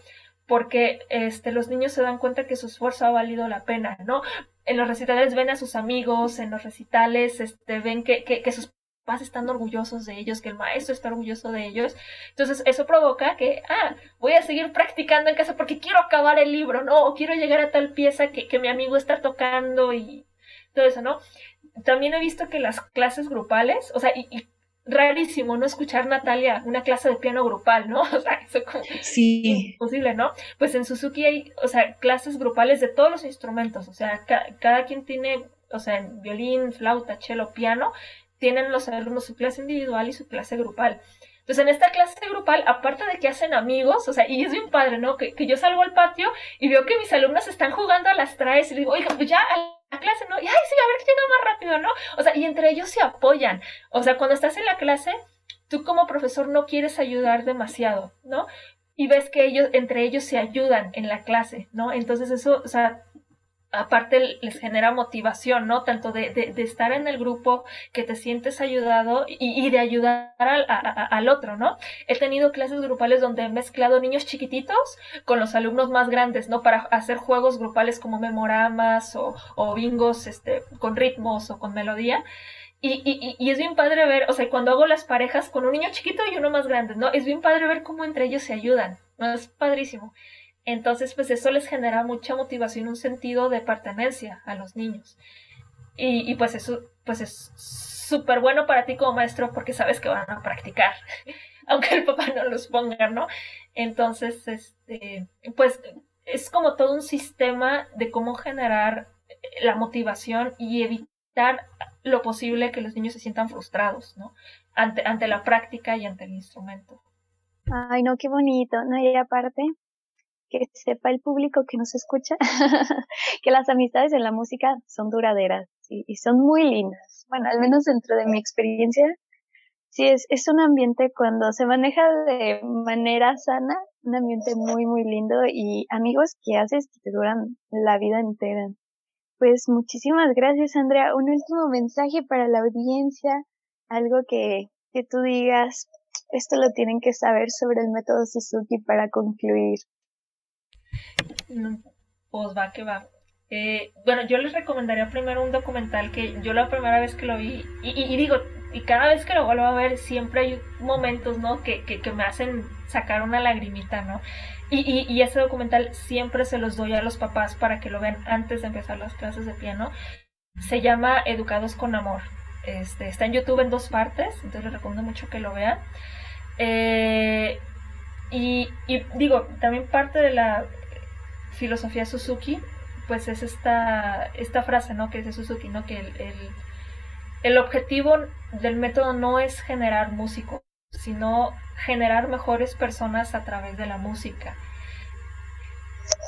porque este, los niños se dan cuenta que su esfuerzo ha valido la pena, ¿no? En los recitales ven a sus amigos, en los recitales este, ven que, que, que sus papás están orgullosos de ellos, que el maestro está orgulloso de ellos. Entonces eso provoca que, ah, voy a seguir practicando en casa porque quiero acabar el libro, ¿no? O quiero llegar a tal pieza que, que mi amigo está tocando y todo eso, ¿no? También he visto que las clases grupales, o sea, y rarísimo no escuchar Natalia una clase de piano grupal, ¿no? O sea, eso como sí. imposible, ¿no? Pues en Suzuki hay, o sea, clases grupales de todos los instrumentos, o sea, cada quien tiene, o sea, en violín, flauta, cello, piano, tienen los alumnos su clase individual y su clase grupal. Entonces, en esta clase grupal, aparte de que hacen amigos, o sea, y es bien padre, ¿no? Que, que yo salgo al patio y veo que mis alumnos están jugando a las traes y digo, oiga, pues ya a la clase, ¿no? Y ay, sí, a ver quién llega más rápido, ¿no? O sea, y entre ellos se apoyan. O sea, cuando estás en la clase, tú como profesor no quieres ayudar demasiado, ¿no? Y ves que ellos, entre ellos se ayudan en la clase, ¿no? Entonces eso, o sea, aparte les genera motivación, ¿no? Tanto de, de, estar en el grupo, que te sientes ayudado y, y de ayudar al, al, otro, ¿no? He tenido clases grupales donde he mezclado niños chiquititos con los alumnos más grandes, ¿no? Para hacer juegos grupales como memoramas o, o bingos este, con ritmos o con melodía. Y, y, y, es bien padre ver, o sea, cuando hago las parejas con un niño chiquito y uno más grande, ¿no? Es bien padre ver cómo entre ellos se ayudan, ¿no? Es padrísimo. Entonces, pues eso les genera mucha motivación, un sentido de pertenencia a los niños. Y, pues eso, pues es súper bueno para ti como maestro porque sabes que van a practicar, aunque el papá no los ponga, ¿no? Entonces, este, pues es como todo un sistema de cómo generar la motivación y evitar lo posible que los niños se sientan frustrados, ¿no? Ante, ante la práctica y ante el instrumento. Ay, no, qué bonito, ¿no? Y aparte, que sepa el público que nos escucha que las amistades en la música son duraderas y, son muy lindas. Bueno, al menos dentro de mi experiencia, sí es, es un ambiente cuando se maneja de manera sana, un ambiente muy, muy lindo y amigos que haces que te duran la vida entera. Pues muchísimas gracias, Andrea. Un último mensaje para la audiencia, algo que, que tú digas, esto lo tienen que saber sobre el método Suzuki para concluir. Pues va que va. Eh, bueno, yo les recomendaría primero un documental que yo la primera vez que lo vi, y, digo, y cada vez que lo vuelvo a ver, siempre hay momentos, ¿no? Que, que, me hacen sacar una lagrimita, ¿no? Y, y, ese documental siempre se los doy a los papás para que lo vean antes de empezar las clases de piano. Se llama Educados con Amor. Este, está en YouTube en dos partes, entonces les recomiendo mucho que lo vean. Eh, y, y, digo, también parte de la filosofía Suzuki, pues es esta, esta frase, ¿no? Que dice Suzuki, ¿no? Que el, el, objetivo del método no es generar músicos, sino generar mejores personas a través de la música.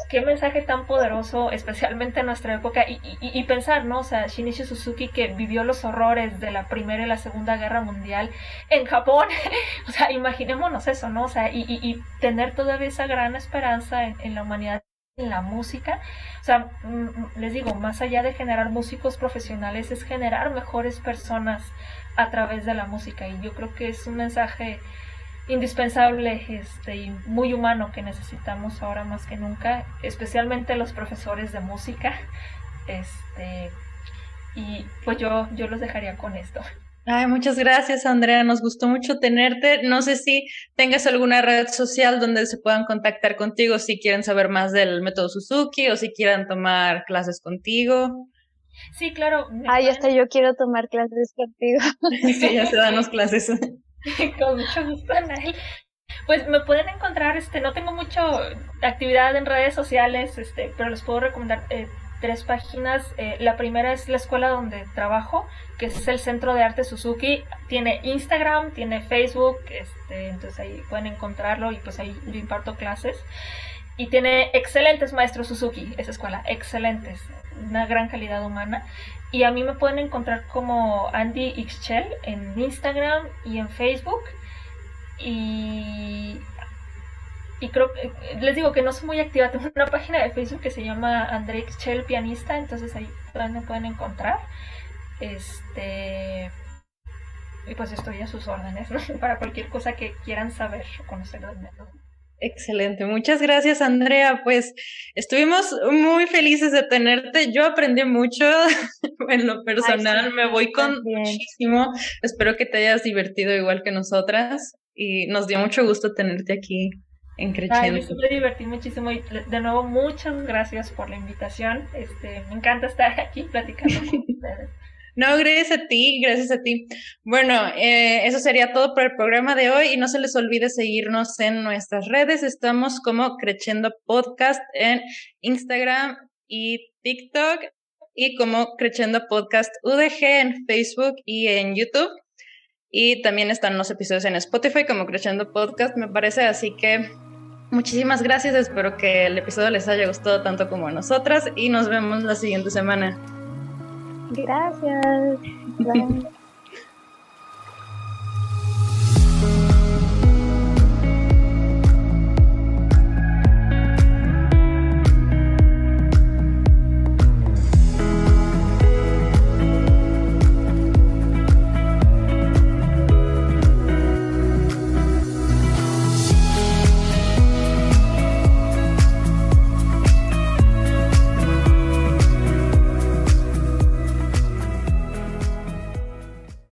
Qué mensaje tan poderoso, especialmente en nuestra época, y, pensar, ¿no? O sea, Shinichi Suzuki que vivió los horrores de la Primera y la Segunda Guerra Mundial en Japón, o sea, imaginémonos eso, ¿no? O sea, y, y tener todavía esa gran esperanza en la humanidad en la música. O sea, mm, les digo, más allá de generar músicos profesionales, es generar mejores personas a través de la música. Y yo creo que es un mensaje indispensable este, y muy humano que necesitamos ahora más que nunca, especialmente los profesores de música. Este, y pues yo, yo los dejaría con esto. Ay, muchas gracias, Andrea. Nos gustó mucho tenerte. No sé si tengas alguna red social donde se puedan contactar contigo si quieren saber más del método Suzuki o si quieran tomar clases contigo. Sí, claro. Ay, hasta yo quiero tomar clases contigo. sí, ya se dan las clases. Con mucho gusto, Anael. Pues me pueden encontrar, este, no tengo mucha actividad en redes sociales, este, pero les puedo recomendar eh, tres páginas. Eh, la primera es la escuela donde trabajo, que es el Centro de Arte Suzuki. Tiene Instagram, tiene Facebook, este, entonces ahí pueden encontrarlo y pues ahí yo imparto clases. Y tiene excelentes maestros Suzuki, esa escuela, excelentes, una gran calidad humana. Y a mí me pueden encontrar como Andy Ixchel en Instagram y en Facebook. Y y creo les digo que no soy muy activa. Tengo una página de Facebook que se llama André Chell Pianista, entonces ahí me pueden encontrar. Este y pues estoy a sus órdenes para cualquier cosa que quieran saber o conocer del método. Excelente, muchas gracias Andrea. Pues estuvimos muy felices de tenerte. Yo aprendí mucho en lo personal, me voy con muchísimo. Espero que te hayas divertido igual que nosotras y nos dio mucho gusto tenerte aquí en Ay, me divertí muchísimo y de nuevo muchas gracias por la invitación. Este, me encanta estar aquí platicando con ustedes. No, gracias a ti, gracias a ti. Bueno, eh, eso sería todo por el programa de hoy y no se les olvide seguirnos en nuestras redes. Estamos como Creciendo Podcast en Instagram y TikTok y como Creciendo Podcast UDG en Facebook y en YouTube. y también están los episodios en Spotify como Creciendo Podcast, me parece, así que muchísimas gracias, espero que el episodio les haya gustado tanto como a nosotras y nos vemos la siguiente semana. Gracias.